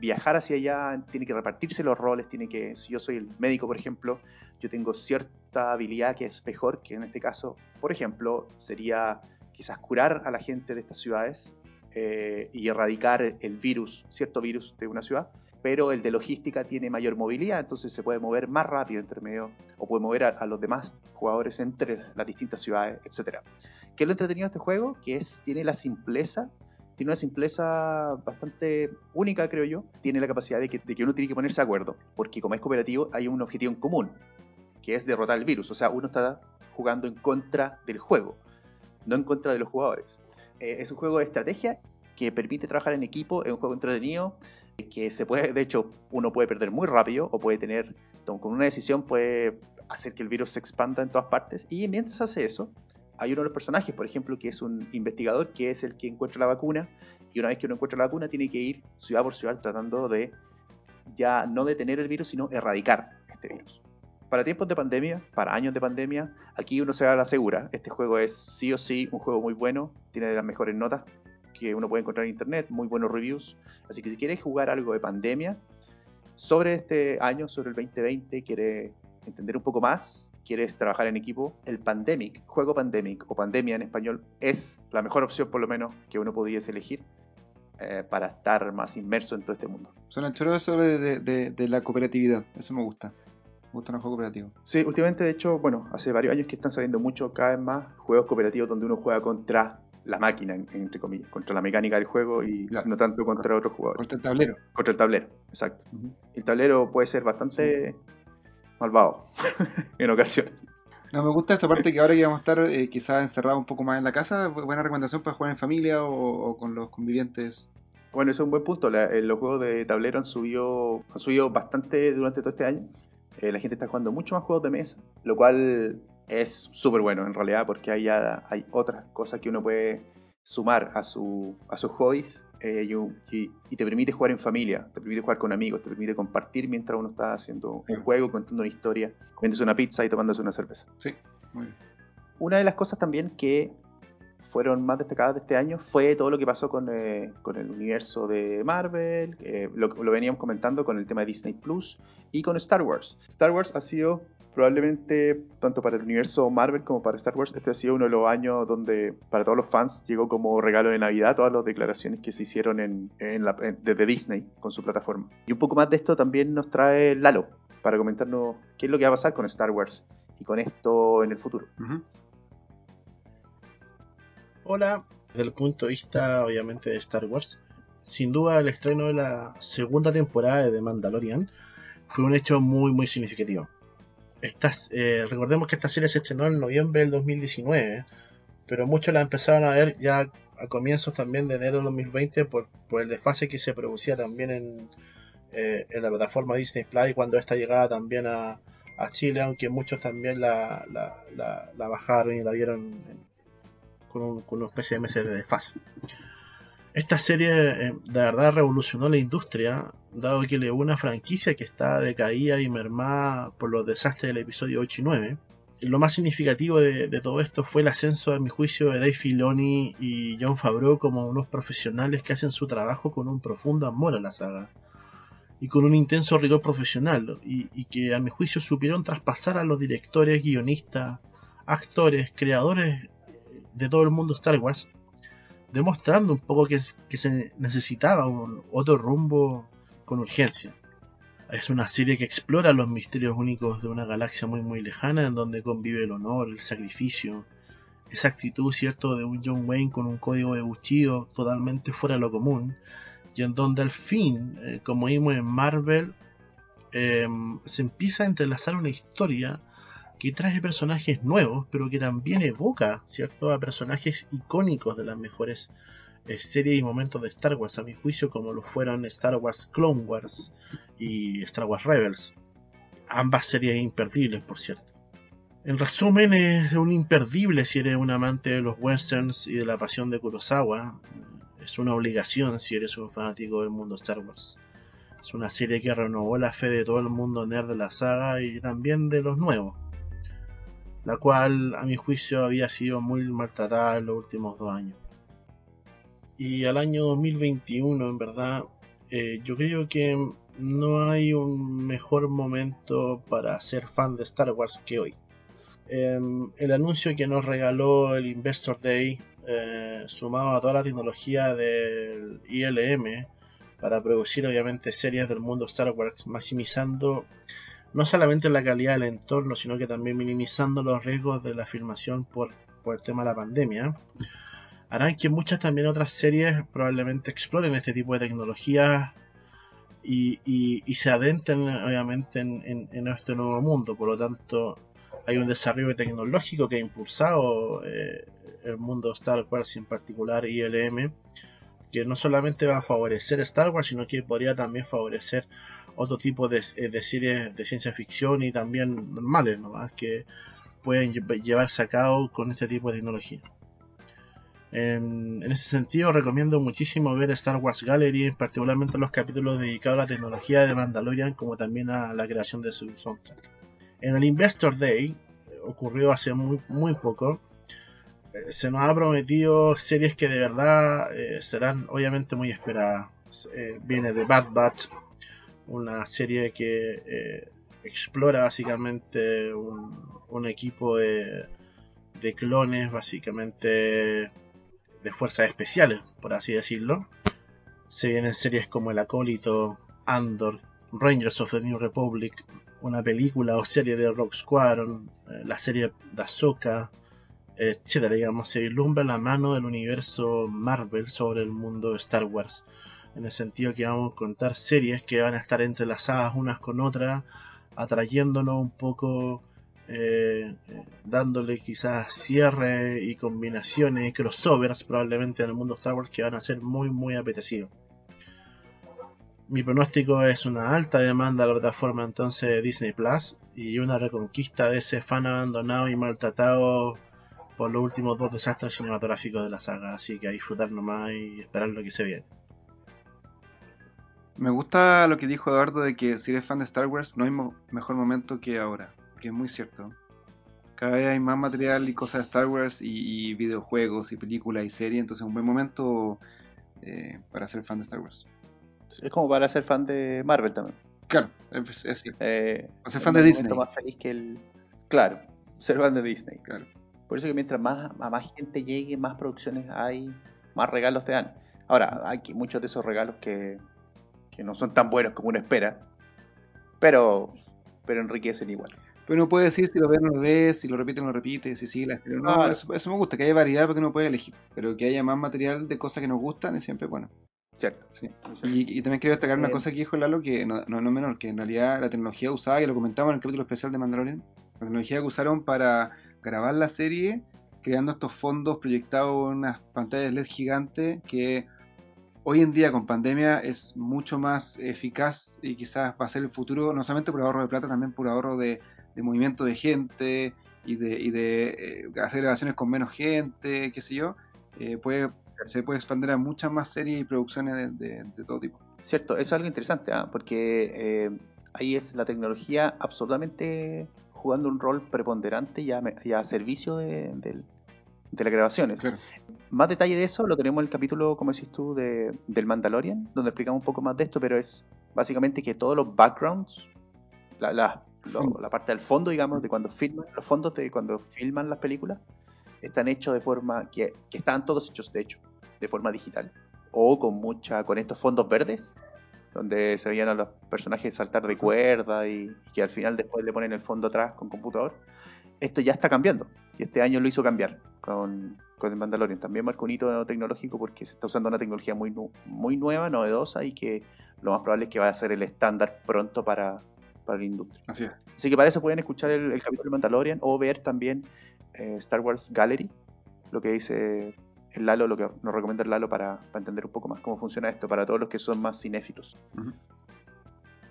viajar hacia allá, tiene que repartirse los roles, tiene que, si yo soy el médico, por ejemplo, yo tengo cierta habilidad que es mejor, que en este caso, por ejemplo, sería quizás curar a la gente de estas ciudades eh, y erradicar el virus, cierto virus de una ciudad, pero el de logística tiene mayor movilidad, entonces se puede mover más rápido entre medio, o puede mover a, los demás jugadores entre las distintas ciudades, etc. ¿Qué es lo entretenido de este juego? Que es, tiene la simpleza tiene una simpleza bastante única, creo yo. Tiene la capacidad de que, uno tiene que ponerse de acuerdo, porque como es cooperativo hay un objetivo en común, que es derrotar el virus. O sea, uno está jugando en contra del juego, no en contra de los jugadores. Eh, es un juego de estrategia que permite trabajar en equipo, es un juego entretenido, que se puede, de hecho, uno puede perder muy rápido o puede tener, con una decisión puede hacer que el virus se expanda en todas partes. Y mientras hace eso, hay uno de los personajes, por ejemplo, que es un investigador, que es el que encuentra la vacuna, y una vez que uno encuentra la vacuna, tiene que ir ciudad por ciudad tratando de ya no detener el virus, sino erradicar este virus. Para tiempos de pandemia, para años de pandemia, aquí uno se va la segura. Este juego es sí o sí un juego muy bueno, tiene de las mejores notas que uno puede encontrar en internet, muy buenos reviews. Así que si quieres jugar algo de pandemia sobre este año, sobre el 2020, quiere entender un poco más, quieres trabajar en equipo, el Pandemic, juego Pandemic o Pandemia en español, es la mejor opción por lo menos que uno pudiese elegir eh, para estar más inmerso en todo este mundo. Son choro eso de, de, la cooperatividad, eso me gusta. Me gusta el juego cooperativo. Sí, últimamente de hecho, bueno, hace varios años que están saliendo mucho cada vez más juegos cooperativos donde uno juega contra la máquina, entre comillas, contra la mecánica del juego y no tanto contra otros jugadores. Contra el tablero. Contra el tablero, exacto. El tablero puede ser bastante malvado en ocasiones. No, me gusta esa parte que ahora que vamos a estar eh, quizás encerrados un poco más en la casa, buena recomendación para jugar en familia o, con los convivientes. Bueno, eso es un buen punto. Eh, los juegos de tablero han subido, han subido bastante durante todo este año. Eh, la gente está jugando mucho más juegos de mesa, lo cual es súper bueno en realidad porque hay, hay otras cosas que uno puede sumar a, su, a sus hobbies eh, y, te permite jugar en familia, te permite jugar con amigos, te permite compartir mientras uno está haciendo un juego, contando una historia, comiéndose una pizza y tomándose una cerveza. Sí, muy bien. Una de las cosas también que fueron más destacadas de este año fue todo lo que pasó con, eh, con el universo de Marvel, lo, lo veníamos comentando con el tema de Disney Plus y con Star Wars. Star Wars ha sido probablemente tanto para el universo Marvel como para Star Wars, este ha sido uno de los años donde para todos los fans llegó como regalo de Navidad todas las declaraciones que se hicieron en, desde Disney con su plataforma. Y un poco más de esto también nos trae Lalo para comentarnos qué es lo que va a pasar con Star Wars y con esto en el futuro. Hola, desde el punto de vista obviamente de Star Wars, sin duda el estreno de la segunda temporada de The Mandalorian fue un hecho muy muy significativo. Estas, eh, recordemos que esta serie se estrenó en noviembre del 2019, pero muchos la empezaron a ver ya a comienzos también de enero del 2020 por, por el desfase que se producía también en, eh, en la plataforma Disney Plus cuando esta llegaba también a, a Chile, aunque muchos también la, la, la- bajaron y la vieron con, un- con una especie de meses de desfase. Esta serie eh, de verdad revolucionó la industria, dado que le una franquicia que está decaída y mermada por los desastres del episodio 8 y 9. Y lo más significativo de, de todo esto fue el ascenso, a mi juicio, de Dave Filoni y John Favreau como unos profesionales que hacen su trabajo con un profundo amor a la saga y con un intenso rigor profesional y, y que a mi juicio supieron traspasar a los directores, guionistas, actores, creadores de todo el mundo Star Wars, demostrando un poco que, que se necesitaba un, otro rumbo con urgencia. Es una serie que explora los misterios únicos de una galaxia muy muy lejana en donde convive el honor, el sacrificio, esa actitud cierto de un John Wayne con un código de buchillo totalmente fuera de lo común y en donde al fin, eh, como vimos en Marvel, eh, se empieza a entrelazar una historia que trae personajes nuevos, pero que también evoca, ¿cierto?, a personajes icónicos de las mejores eh, series y momentos de Star Wars, a mi juicio, como lo fueron Star Wars Clone Wars y Star Wars Rebels. Ambas series imperdibles, por cierto. En resumen, es un imperdible si eres un amante de los westerns y de la pasión de Kurosawa. Es una obligación si eres un fanático del mundo Star Wars. Es una serie que renovó la fe de todo el mundo nerd de la saga y también de los nuevos, la cual a mi juicio había sido muy maltratada en los últimos dos años. Y al año 2021, en verdad, eh, yo creo que no hay un mejor momento para ser fan de Star Wars que hoy. Em, el anuncio que nos regaló el Investor Day, eh, sumado a toda la tecnología del ILM, para producir obviamente series del mundo Star Wars, maximizando no solamente la calidad del entorno, sino que también minimizando los riesgos de la filmación por, por el tema de la pandemia, harán que muchas también otras series probablemente exploren este tipo de tecnologías y, y- se adentren obviamente en, este nuevo mundo. Por lo tanto, hay un desarrollo tecnológico que ha impulsado eh, el mundo Star Wars en particular ILM, que no solamente va a favorecer Star Wars, sino que podría también favorecer otro tipo de, eh, de series de ciencia ficción y también normales, nomás que pueden lle- llevarse a cabo con este tipo de tecnología. En, ese sentido, recomiendo muchísimo ver Star Wars Gallery, particularmente los capítulos dedicados a la tecnología de Mandalorian, como también a la creación de su soundtrack. En el Investor Day, eh, ocurrió hace muy, poco, eh, se nos ha prometido series que de verdad serán obviamente muy esperadas. Viene de Bad Batch, una serie que eh, explora básicamente un, equipo de, de clones, básicamente de fuerzas especiales, por así decirlo. Se vienen series como El Acólito, Andor, Rangers of the New Republic, una película o serie de Rock Squadron, eh, la serie de Ahsoka, etcétera, digamos, se vislumbra la mano del universo Marvel sobre el mundo de Star Wars. En el sentido que vamos a contar series que van a estar entrelazadas unas con otras, atrayéndonos un poco, eh, dándole quizás cierre y combinaciones y crossovers probablemente en el mundo Star Wars que van a ser muy muy apetecidos. Mi pronóstico es una alta demanda a la plataforma entonces de Disney Plus y una reconquista de ese fan abandonado y maltratado por los últimos dos desastres cinematográficos de la saga, así que a disfrutar nomás y esperar lo que se viene. Me gusta lo que dijo Eduardo de que si eres fan de Star Wars no hay mo- mejor momento que ahora, que es muy cierto. Cada vez hay más material y cosas de Star Wars y, y videojuegos y películas y series, entonces es un buen momento eh, para ser fan de Star Wars. Es como para ser fan de Marvel también. Claro, es, es cierto. Eh, ser fan de Disney. más feliz que el. Claro, ser fan de Disney. Claro. Por eso que mientras más a más gente llegue, más producciones hay, más regalos te dan. Ahora, hay muchos de esos regalos que, que no son tan buenos como uno espera, pero, pero enriquecen igual. Pero uno puede decir si lo ves o no lo ves, si lo repite o no lo repite, si sigue la pero no, Claro. eso, eso me gusta, que haya variedad porque uno puede elegir, pero que haya más material de cosas que nos gustan es siempre bueno. Cierto. Sí. Y, y también quiero destacar una cosa que dijo Lalo, que no, no, no menor, que en realidad la tecnología usada, que lo comentamos en el capítulo especial de Mandalorian, la tecnología que usaron para grabar la serie, creando estos fondos proyectados en unas pantallas LED gigantes, que hoy en día con pandemia es mucho más eficaz y quizás va a ser el futuro, no solamente por ahorro de plata, también por ahorro de, movimiento de gente y de, y de eh, hacer grabaciones con menos gente, qué sé yo, eh, puede, se puede expandir a muchas más series y producciones de, todo tipo. Cierto, eso es algo interesante, ¿ah? porque eh, ahí es la tecnología absolutamente jugando un rol preponderante y a, y a servicio de, del- de las grabaciones. Claro. Más detalle de eso lo tenemos en el capítulo, como decís tú, de, del Mandalorian, donde explicamos un poco más de esto, pero es básicamente que todos los backgrounds, la, la- lo- la parte del fondo, digamos, de cuando filman, los fondos de cuando filman las películas, están hechos de forma, que, que están todos hechos, de hecho, de forma digital. O con mucha, con estos fondos verdes, donde se veían a los personajes saltar de cuerda y, y que al final después le ponen el fondo atrás con computador. Esto ya está cambiando. Y este año lo hizo cambiar con, con el Mandalorian. También marca un hito tecnológico porque se está usando una tecnología muy, muy nueva, novedosa y que lo más probable es que va a ser el estándar pronto para, para la industria. Así es. Así que para eso pueden escuchar el, el capítulo de Mandalorian o ver también eh, Star Wars Gallery, lo que dice el Lalo, lo que nos recomienda el Lalo para, para entender un poco más cómo funciona esto, para todos los que son más cinéfilos.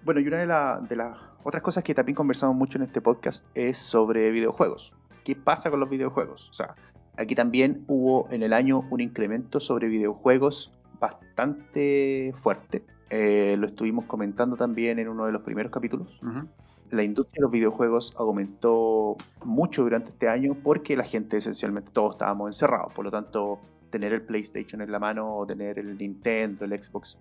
Bueno, y una de, la- de las otras cosas que también conversamos mucho en este podcast es sobre videojuegos. ¿Qué pasa con los videojuegos? O sea, aquí también hubo en el año un incremento sobre videojuegos bastante fuerte. Eh, lo estuvimos comentando también en uno de los primeros capítulos la industria de los videojuegos aumentó mucho durante este año porque la gente esencialmente todos estábamos encerrados. Por lo tanto, tener el PlayStation en la mano o tener el Nintendo, el Xbox,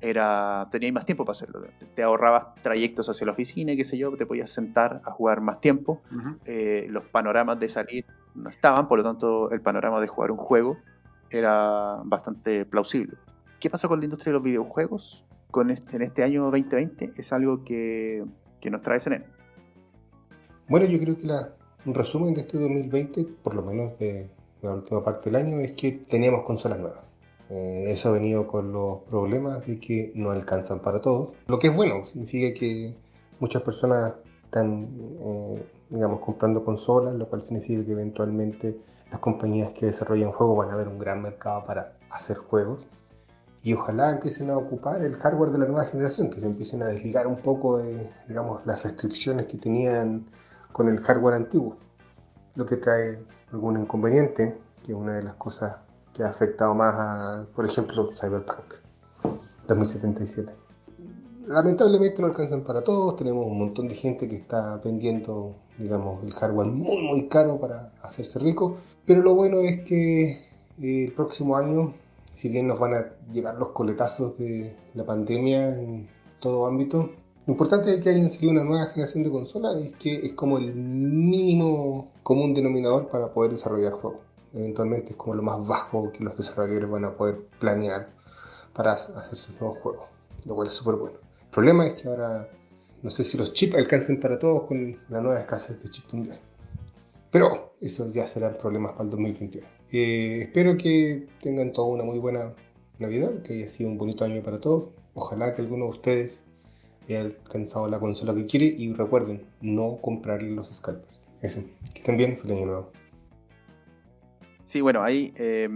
era tenías más tiempo para hacerlo. Te- ahorrabas trayectos hacia la oficina, qué sé yo, te podías sentar a jugar más tiempo. Eh, los panoramas de salir no estaban, por lo tanto, el panorama de jugar un juego era bastante plausible. ¿Qué pasa con la industria de los videojuegos con este- en este año 2020? Es algo que, que nos trae CNN. Bueno, yo creo que la, un resumen de este 2020, por lo menos de la última parte del año, es que teníamos consolas nuevas. Eh, eso ha venido con los problemas de que no alcanzan para todos. Lo que es bueno, significa que muchas personas están, eh, digamos, comprando consolas, lo cual significa que eventualmente las compañías que desarrollan juegos van a ver un gran mercado para hacer juegos. Y ojalá empiecen a ocupar el hardware de la nueva generación, que se empiecen a desligar un poco de, digamos, las restricciones que tenían con el hardware antiguo, lo que trae algún inconveniente, que es una de las cosas que ha afectado más a, por ejemplo, Cyberpunk 2077. Lamentablemente no alcanzan para todos, tenemos un montón de gente que está vendiendo, digamos, el hardware muy muy caro para hacerse rico, pero lo bueno es que eh, el próximo año, si bien nos van a llegar los coletazos de la pandemia en todo ámbito, lo importante de que hayan salido una nueva generación de consolas es que es como el mínimo común denominador para poder desarrollar juegos. Eventualmente es como lo más bajo que los desarrolladores van a poder planear para hacer sus nuevos juegos, lo cual es súper bueno. El problema es que ahora no sé si los chips alcancen para todos con la nueva escasez de chips mundial. Pero eso ya serán problemas para el 2021. Eh, espero que tengan toda una muy buena Navidad, que haya sido un bonito año para todos. Ojalá que alguno de ustedes haya alcanzado la consola que quiere y recuerden, no comprarle los scalpers. Eso, que estén bien, feliz año nuevo. Sí, bueno, ahí eh,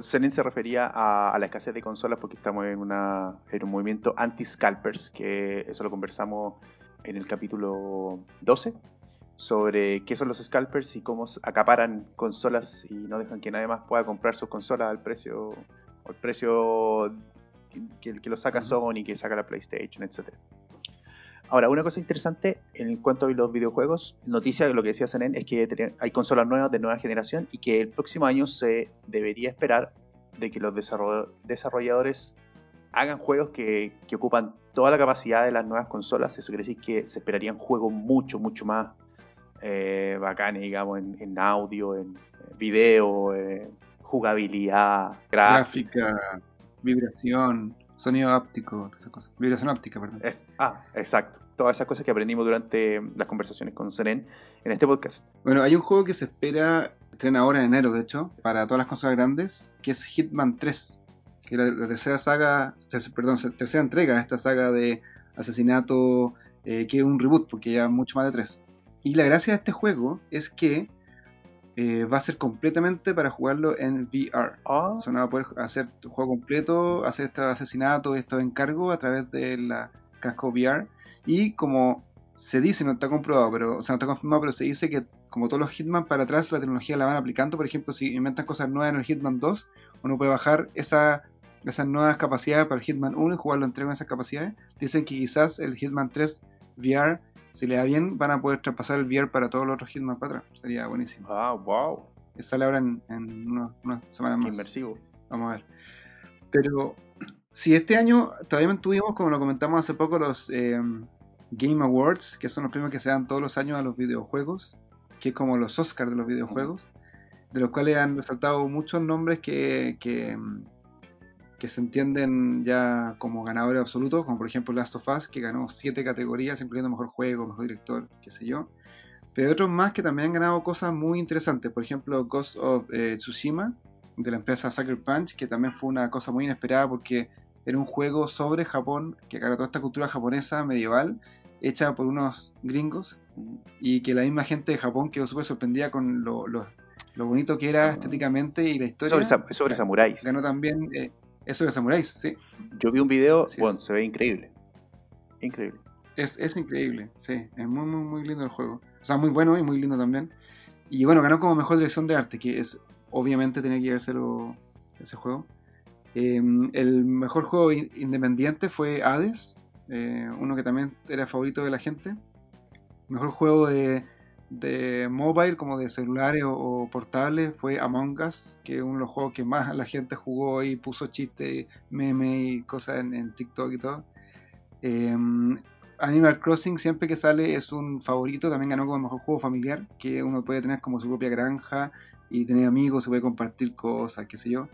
se refería a, a la escasez de consolas porque estamos en, una, en un movimiento anti-scalpers, que eso lo conversamos en el capítulo 12, sobre qué son los scalpers y cómo acaparan consolas y no dejan que nadie más pueda comprar sus consolas al precio, el precio que, que lo saca Sony, que saca la PlayStation, etcétera. Ahora, una cosa interesante en cuanto a los videojuegos, noticia de lo que decía Senen es que hay consolas nuevas de nueva generación y que el próximo año se debería esperar de que los desarroll- desarrolladores hagan juegos que, que ocupan toda la capacidad de las nuevas consolas. Eso quiere decir que se esperarían juegos mucho, mucho más eh, bacanes, digamos, en, en audio, en video, eh, jugabilidad. Gráfica, vibración, Sonido áptico, todas esas cosas. Vibración óptica, perdón. Es, ah, exacto. Todas esas cosas que aprendimos durante las conversaciones con Seren en este podcast. Bueno, hay un juego que se espera, estrena ahora en enero, de hecho, para todas las consolas grandes, que es Hitman 3. Que es la, la tercera saga, ter- perdón, tercera entrega de esta saga de asesinato, eh, que es un reboot, porque ya mucho más de tres. Y la gracia de este juego es que eh, va a ser completamente para jugarlo en VR. Ah, O sea, no va a poder hacer tu juego completo, hacer estos asesinatos, estos encargos a través de la casco VR. Y como se dice, no está comprobado, pero, o sea, no está confirmado, pero se dice que como todos los Hitman para atrás, la tecnología la van aplicando. Por ejemplo, si inventan cosas nuevas en el Hitman 2, uno puede bajar esa, esas nuevas capacidades para el Hitman 1 y jugarlo entre con esas capacidades. Dicen que quizás el Hitman 3 VR, si le da bien, van a poder traspasar el VR para todos los otros Hitman para atrás. Sería buenísimo. ah, wow. Sale ahora en, en unos- unas semanas más. inmersivo. Vamos a ver. Pero si este año todavía mantuvimos, como lo comentamos hace poco, los eh, Game Awards, que son los premios que se dan todos los años a los videojuegos, que es como los Oscars de los videojuegos, de los cuales han resaltado muchos nombres que, que, que se entienden ya como ganadores absolutos, como por ejemplo Last of Us, que ganó siete categorías, incluyendo mejor juego, mejor director, qué sé yo. Pero hay otros más que también han ganado cosas muy interesantes, por ejemplo Ghost of eh, Tsushima, de la empresa Sucker Punch, que también fue una cosa muy inesperada porque era un juego sobre Japón, que agarra toda esta cultura japonesa medieval, hecha por unos gringos, y que la misma gente de Japón quedó súper sorprendida con lo, lo- lo bonito que era estéticamente y la historia. Sobre, sobre samuráis. Ganó también eh, eso de Samuráis, sí. Yo vi un video, Así bueno, es. se ve increíble. Increíble. Es, es increíble, sí. Es muy, muy, muy lindo el juego. O sea, muy bueno y muy lindo también. Y bueno, ganó como mejor dirección de arte, que es obviamente tenía que llevárselo ese juego. Eh, el mejor juego in- independiente fue Hades, eh, uno que también era favorito de la gente. Mejor juego de, de mobile, como de celulares o, o portables, fue Among Us, que es uno de los juegos que más la gente jugó y puso chistes, memes y cosas en, en TikTok y todo. Eh, Animal Crossing siempre que sale es un favorito, también ganó como el mejor juego familiar, que uno puede tener como su propia granja y tener amigos, se puede compartir cosas, qué sé yo.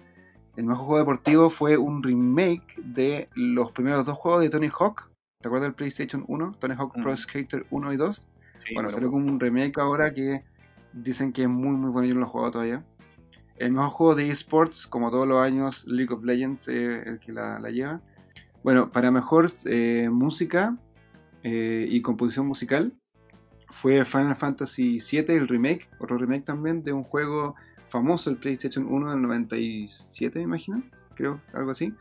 El mejor juego deportivo fue un remake de los primeros dos juegos de Tony Hawk. ¿Te acuerdas del PlayStation 1? Tony Hawk Pro Mm. Skater 1 y 2. Bueno, salió como un remake ahora que dicen que es muy muy bueno, yo no lo he jugado todavía. El mejor juego de esports, como todos los años, League of Legends es el que la, la lleva. Bueno, para mejor eh, música eh, y composición musical fue Final Fantasy VII, el remake, otro remake también de un juego famoso, el PlayStation 1 del 97, me imagino, creo, algo así,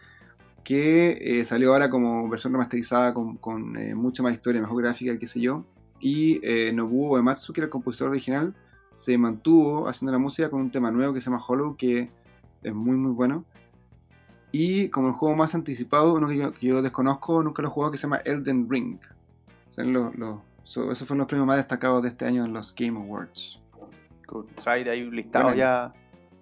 que eh, salió ahora como versión remasterizada con, con, eh, mucha más historia, mejor gráfica, qué sé yo. Y eh, Nobuo Uematsu, que era el compositor original, se mantuvo haciendo la música con un tema nuevo que se llama Hollow, que es muy muy bueno. Y como el juego más anticipado, uno que yo, que yo desconozco, nunca lo he jugado, que se llama Elden Ring. Los, los- so- esos fueron los premios más destacados de este año en los Game Awards. O sea, ahí hay un listado ya.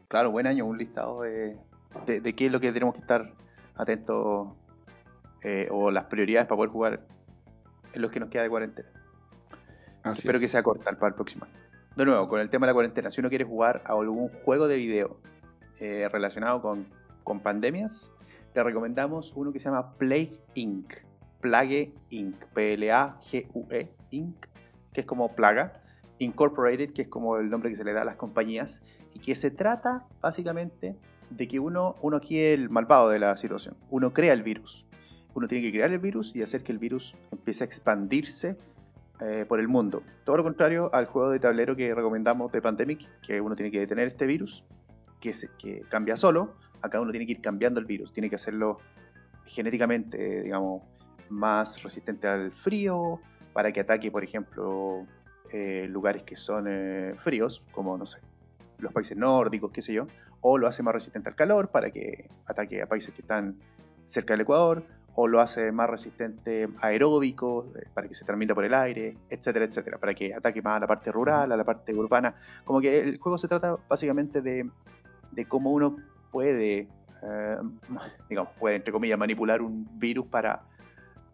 Claro, buen año, un listado de, de, de qué es lo que tenemos que estar atentos eh, o las prioridades para poder jugar en los que nos queda de cuarentena. Así Espero es. que sea corta para el próximo año. De nuevo, con el tema de la cuarentena, si uno quiere jugar a algún juego de video eh, relacionado con, con pandemias, le recomendamos uno que se llama Plague Inc. Plague Inc. P-L-A-G-U-E Inc. Que es como plaga. Incorporated, que es como el nombre que se le da a las compañías. Y que se trata básicamente de que uno, uno aquí es el malvado de la situación. Uno crea el virus. Uno tiene que crear el virus y hacer que el virus empiece a expandirse eh, por el mundo. Todo lo contrario al juego de tablero que recomendamos de Pandemic, que uno tiene que detener este virus, que, se, que cambia solo. Acá uno tiene que ir cambiando el virus, tiene que hacerlo genéticamente, digamos, más resistente al frío, para que ataque, por ejemplo, eh, lugares que son eh, fríos, como, no sé, los países nórdicos, qué sé yo, o lo hace más resistente al calor, para que ataque a países que están cerca del Ecuador, o lo hace más resistente aeróbico, eh, para que se transmita por el aire, etcétera, etcétera, para que ataque más a la parte rural, a la parte urbana. Como que el juego se trata básicamente de, de cómo uno puede, eh, digamos, puede, entre comillas, manipular un virus para,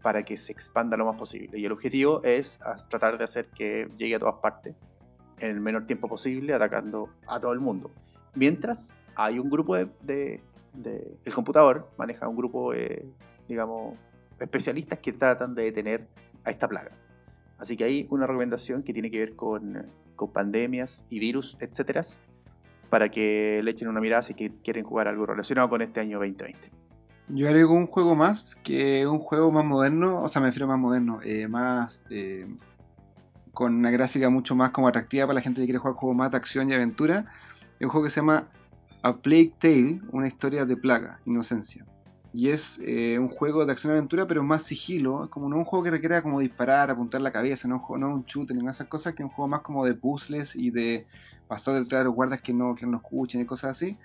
para que se expanda lo más posible. Y el objetivo es tratar de hacer que llegue a todas partes en el menor tiempo posible, atacando a todo el mundo. Mientras hay un grupo de, de- de- el computador maneja un grupo, eh, digamos, especialistas que tratan de detener a esta plaga. Así que hay una recomendación que tiene que ver con, con pandemias y virus, etcétera, para que le echen una mirada si quieren jugar algo relacionado con este año 2020. Yo agrego un juego más, que un juego más moderno, o sea, me refiero más moderno, eh, más eh, con una gráfica mucho más como atractiva para la gente que quiere jugar juegos más de acción y aventura. Es un juego que se llama A Plague Tale, una historia de plaga, inocencia. Y es eh, un juego de acción y aventura, pero más sigilo. Es como no un juego que requiera como disparar, apuntar la cabeza, no, no un shooter, ni esas cosas, que es un juego más como de puzzles y de pasar detrás de los guardas que no, que no escuchen y cosas así.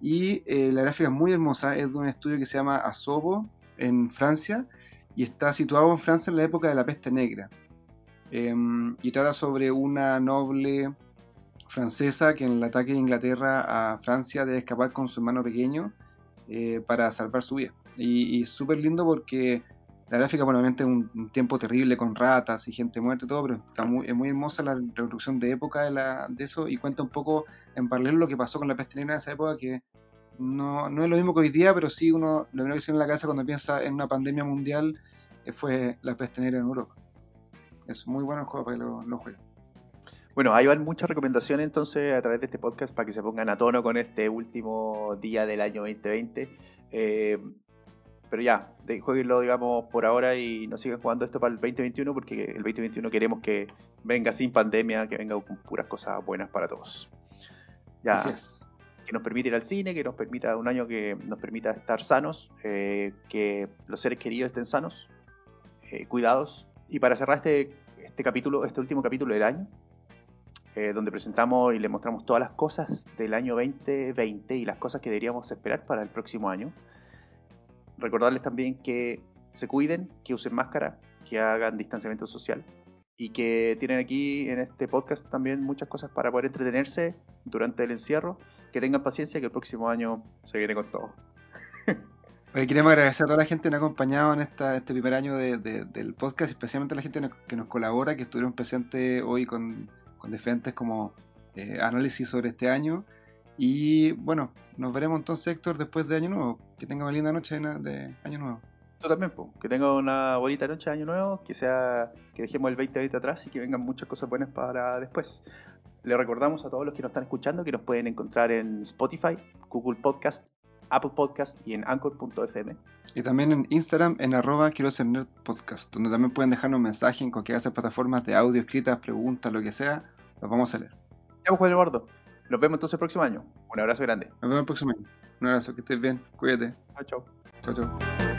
Y eh, la gráfica es muy hermosa, es de un estudio que se llama Asobo en Francia y está situado en Francia en la época de la peste negra. Em, y trata sobre una noble francesa que en el ataque de Inglaterra a Francia debe escapar con su hermano pequeño eh, para salvar su vida. Y, súper lindo porque la gráfica, bueno, es un, tiempo terrible con ratas y gente muerta y todo, pero está muy, es muy hermosa la reproducción de época de, la, de eso y cuenta un poco en paralelo lo que pasó con la peste negra en esa época, que no, no es lo mismo que hoy día, pero sí uno lo primero que tiene en la cabeza cuando piensa en una pandemia mundial eh, fue la peste negra en Europa. Es muy bueno el juego para que lo jueguen. Bueno, ahí van muchas recomendaciones entonces a través de este podcast para que se pongan a tono con este último día del año 2020. Eh, pero ya, jueguenlo, digamos, por ahora y no sigan jugando esto para el 2021 porque el 2021 queremos que venga sin pandemia, que venga con puras cosas buenas para todos. Ya, que nos permita ir al cine, que nos permita un año que nos permita estar sanos, eh, que los seres queridos estén sanos, eh, cuidados. Y para cerrar este, este capítulo, este último capítulo del año, eh, donde presentamos y le mostramos todas las cosas del año 2020 y las cosas que deberíamos esperar para el próximo año. Recordarles también que se cuiden, que usen máscara, que hagan distanciamiento social y que tienen aquí en este podcast también muchas cosas para poder entretenerse durante el encierro. Que tengan paciencia, que el próximo año se viene con todo. Queremos agradecer a toda la gente que nos ha acompañado en este primer año del podcast, especialmente a la gente que nos colabora, que estuvieron presentes hoy con con diferentes como eh, análisis sobre este año. Y bueno, nos veremos entonces, Héctor, después de Año Nuevo. Que tenga una linda noche de Año Nuevo. Tú también, que tenga una bonita noche de Año Nuevo, que sea que dejemos el 2020 atrás y que vengan muchas cosas buenas para después. Le recordamos a todos los que nos están escuchando que nos pueden encontrar en Spotify, Google Podcast, Apple Podcast y en Anchor.fm. Y también en Instagram en arroba quiero ser nerd podcast, donde también pueden dejarnos un mensaje en cualquiera de esas plataformas de audio, escritas, preguntas, lo que sea, los vamos a leer. Ya, pues, Juan Eduardo. Nos vemos entonces el próximo año. Un abrazo grande. Nos vemos el próximo año. Un abrazo, que estés bien. Cuídate. Chao, chao. Chao, chao.